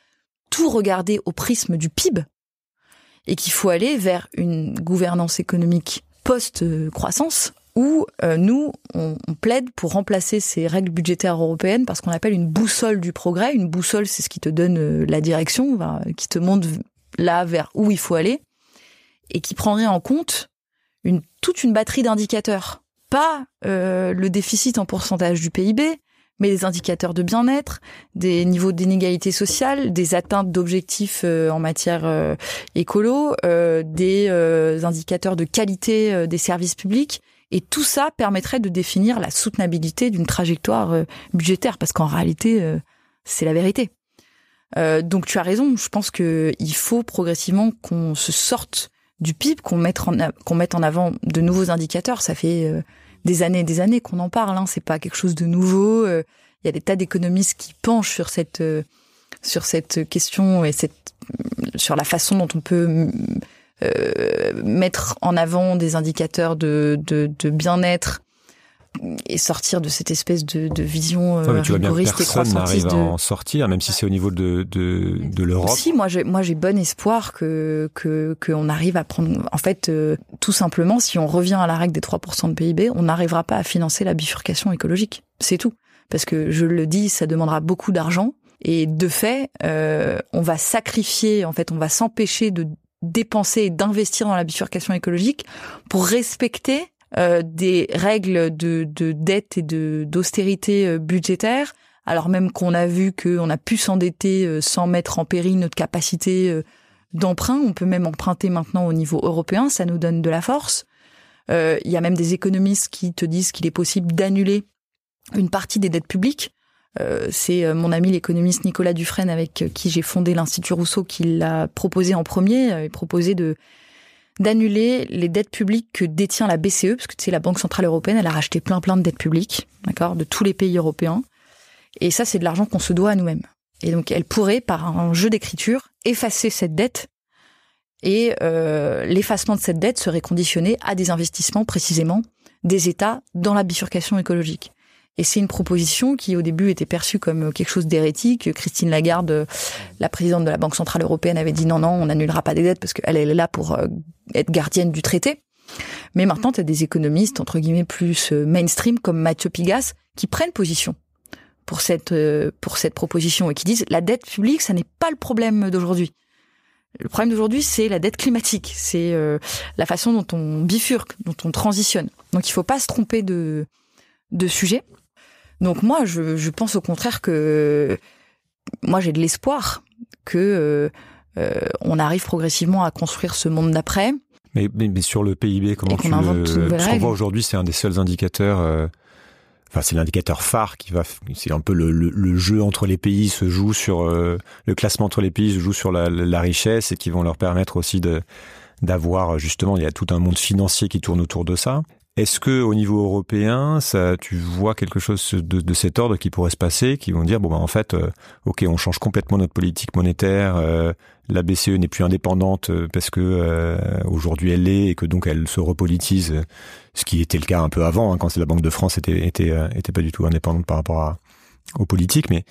tout regarder au prisme du PIB, et qu'il faut aller vers une gouvernance économique post-croissance, où euh, nous, on, on plaide pour remplacer ces règles budgétaires européennes par ce qu'on appelle une boussole du progrès. Une boussole, c'est ce qui te donne euh, la direction, qui te montre là vers où il faut aller, et qui prendrait en compte une, toute une batterie d'indicateurs. Pas euh, le déficit en pourcentage du PIB, mais des indicateurs de bien-être, des niveaux d'inégalité sociale, des atteintes d'objectifs euh, en matière euh, écolo, euh, des indicateurs de qualité des services publics. Et tout ça permettrait de définir la soutenabilité d'une trajectoire budgétaire, parce qu'en réalité, c'est la vérité. Donc tu as raison, je pense que il faut progressivement qu'on se sorte du PIB, qu'on mette en qu'on mette en avant de nouveaux indicateurs. Ça fait des années et des années qu'on en parle. Hein. C'est pas quelque chose de nouveau. Euh, Il y a des tas d'économistes qui penchent sur cette euh, sur cette question et cette sur la façon dont on peut euh, mettre en avant des indicateurs de bien-être et sortir de cette espèce de, de vision euh, tu vois bien que personne n'arrive croissantiste à de en sortir, même si c'est au niveau de, de, de l'Europe. si, moi j'ai moi j'ai bon espoir que que qu'on arrive à prendre en fait euh, tout simplement si on revient à la règle des 3% de PIB, on n'arrivera pas à financer la bifurcation écologique. C'est tout. Parce que je le dis, ça demandera beaucoup d'argent et de fait, euh, on va sacrifier en fait, on va s'empêcher de dépenser et d'investir dans la bifurcation écologique pour respecter euh, des règles de, de dette et de d'austérité euh, budgétaire alors même qu'on a vu qu'on a pu s'endetter euh, sans mettre en péril notre capacité d'emprunt, on peut même emprunter maintenant au niveau européen, ça nous donne de la force. Il y a même des économistes qui te disent qu'il est possible d'annuler une partie des dettes publiques. Euh, C'est mon ami l'économiste Nicolas Dufresne avec qui j'ai fondé l'Institut Rousseau qui l'a proposé en premier, et proposé de d'annuler les dettes publiques que détient la BCE, parce que tu sais, la Banque Centrale Européenne, elle a racheté plein plein de dettes publiques, d'accord, de tous les pays européens. Et ça, c'est de l'argent qu'on se doit à nous-mêmes. Et donc, elle pourrait, par un jeu d'écriture, effacer cette dette. Et euh, l'effacement de cette dette serait conditionné à des investissements, précisément, des États dans la bifurcation écologique. Et c'est une proposition qui au début était perçue comme quelque chose d'hérétique. Christine Lagarde, la présidente de la Banque centrale européenne, avait dit non, non, on n'annulera pas des dettes parce qu'elle est là pour euh, être gardienne du traité. Mais maintenant, tu as des économistes, entre guillemets, plus euh, mainstream, comme Mathieu Pigas, qui prennent position pour cette, euh, pour cette proposition et qui disent la dette publique, ça n'est pas le problème d'aujourd'hui. Le problème d'aujourd'hui, c'est la dette climatique, c'est la façon dont on bifurque, dont on transitionne. Donc il faut pas se tromper de, de sujet. Donc moi, je, je pense au contraire que moi j'ai de l'espoir que euh, euh, on arrive progressivement à construire ce monde d'après. Mais, mais, sur le PIB, comment tu le... Ce qu'on voit aujourd'hui, c'est un des seuls indicateurs. Euh, enfin, c'est l'indicateur phare qui va. C'est un peu le, le, jeu entre les pays se joue sur euh, le classement entre les pays se joue sur la, la richesse et qui vont leur permettre aussi de d'avoir justement il y a tout un monde financier qui tourne autour de ça. Est-ce que au niveau européen, tu vois quelque chose de, de, cet ordre qui pourrait se passer, qui vont dire bon bah en fait, euh, ok, on change complètement notre politique monétaire, euh, la BCE n'est plus indépendante euh, parce que aujourd'hui elle l'est et que donc elle se repolitise, ce qui était le cas un peu avant hein, quand la Banque de France était pas du tout indépendante par rapport aux politiques, mais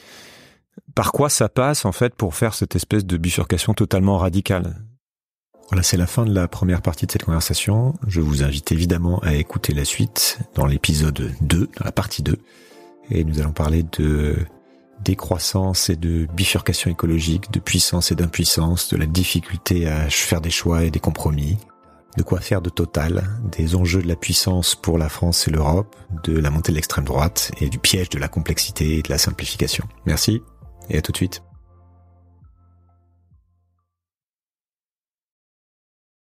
par quoi ça passe en fait pour faire cette espèce de bifurcation totalement radicale? Voilà, c'est la fin de la première partie de cette conversation. Je vous invite évidemment à écouter la suite dans l'épisode 2, dans la partie 2. Et nous allons parler de décroissance et de bifurcation écologique, de puissance et d'impuissance, de la difficulté à faire des choix et des compromis, de quoi faire de total, des enjeux de la puissance pour la France et l'Europe, de la montée de l'extrême droite et du piège de la complexité et de la simplification. Merci et à tout de suite.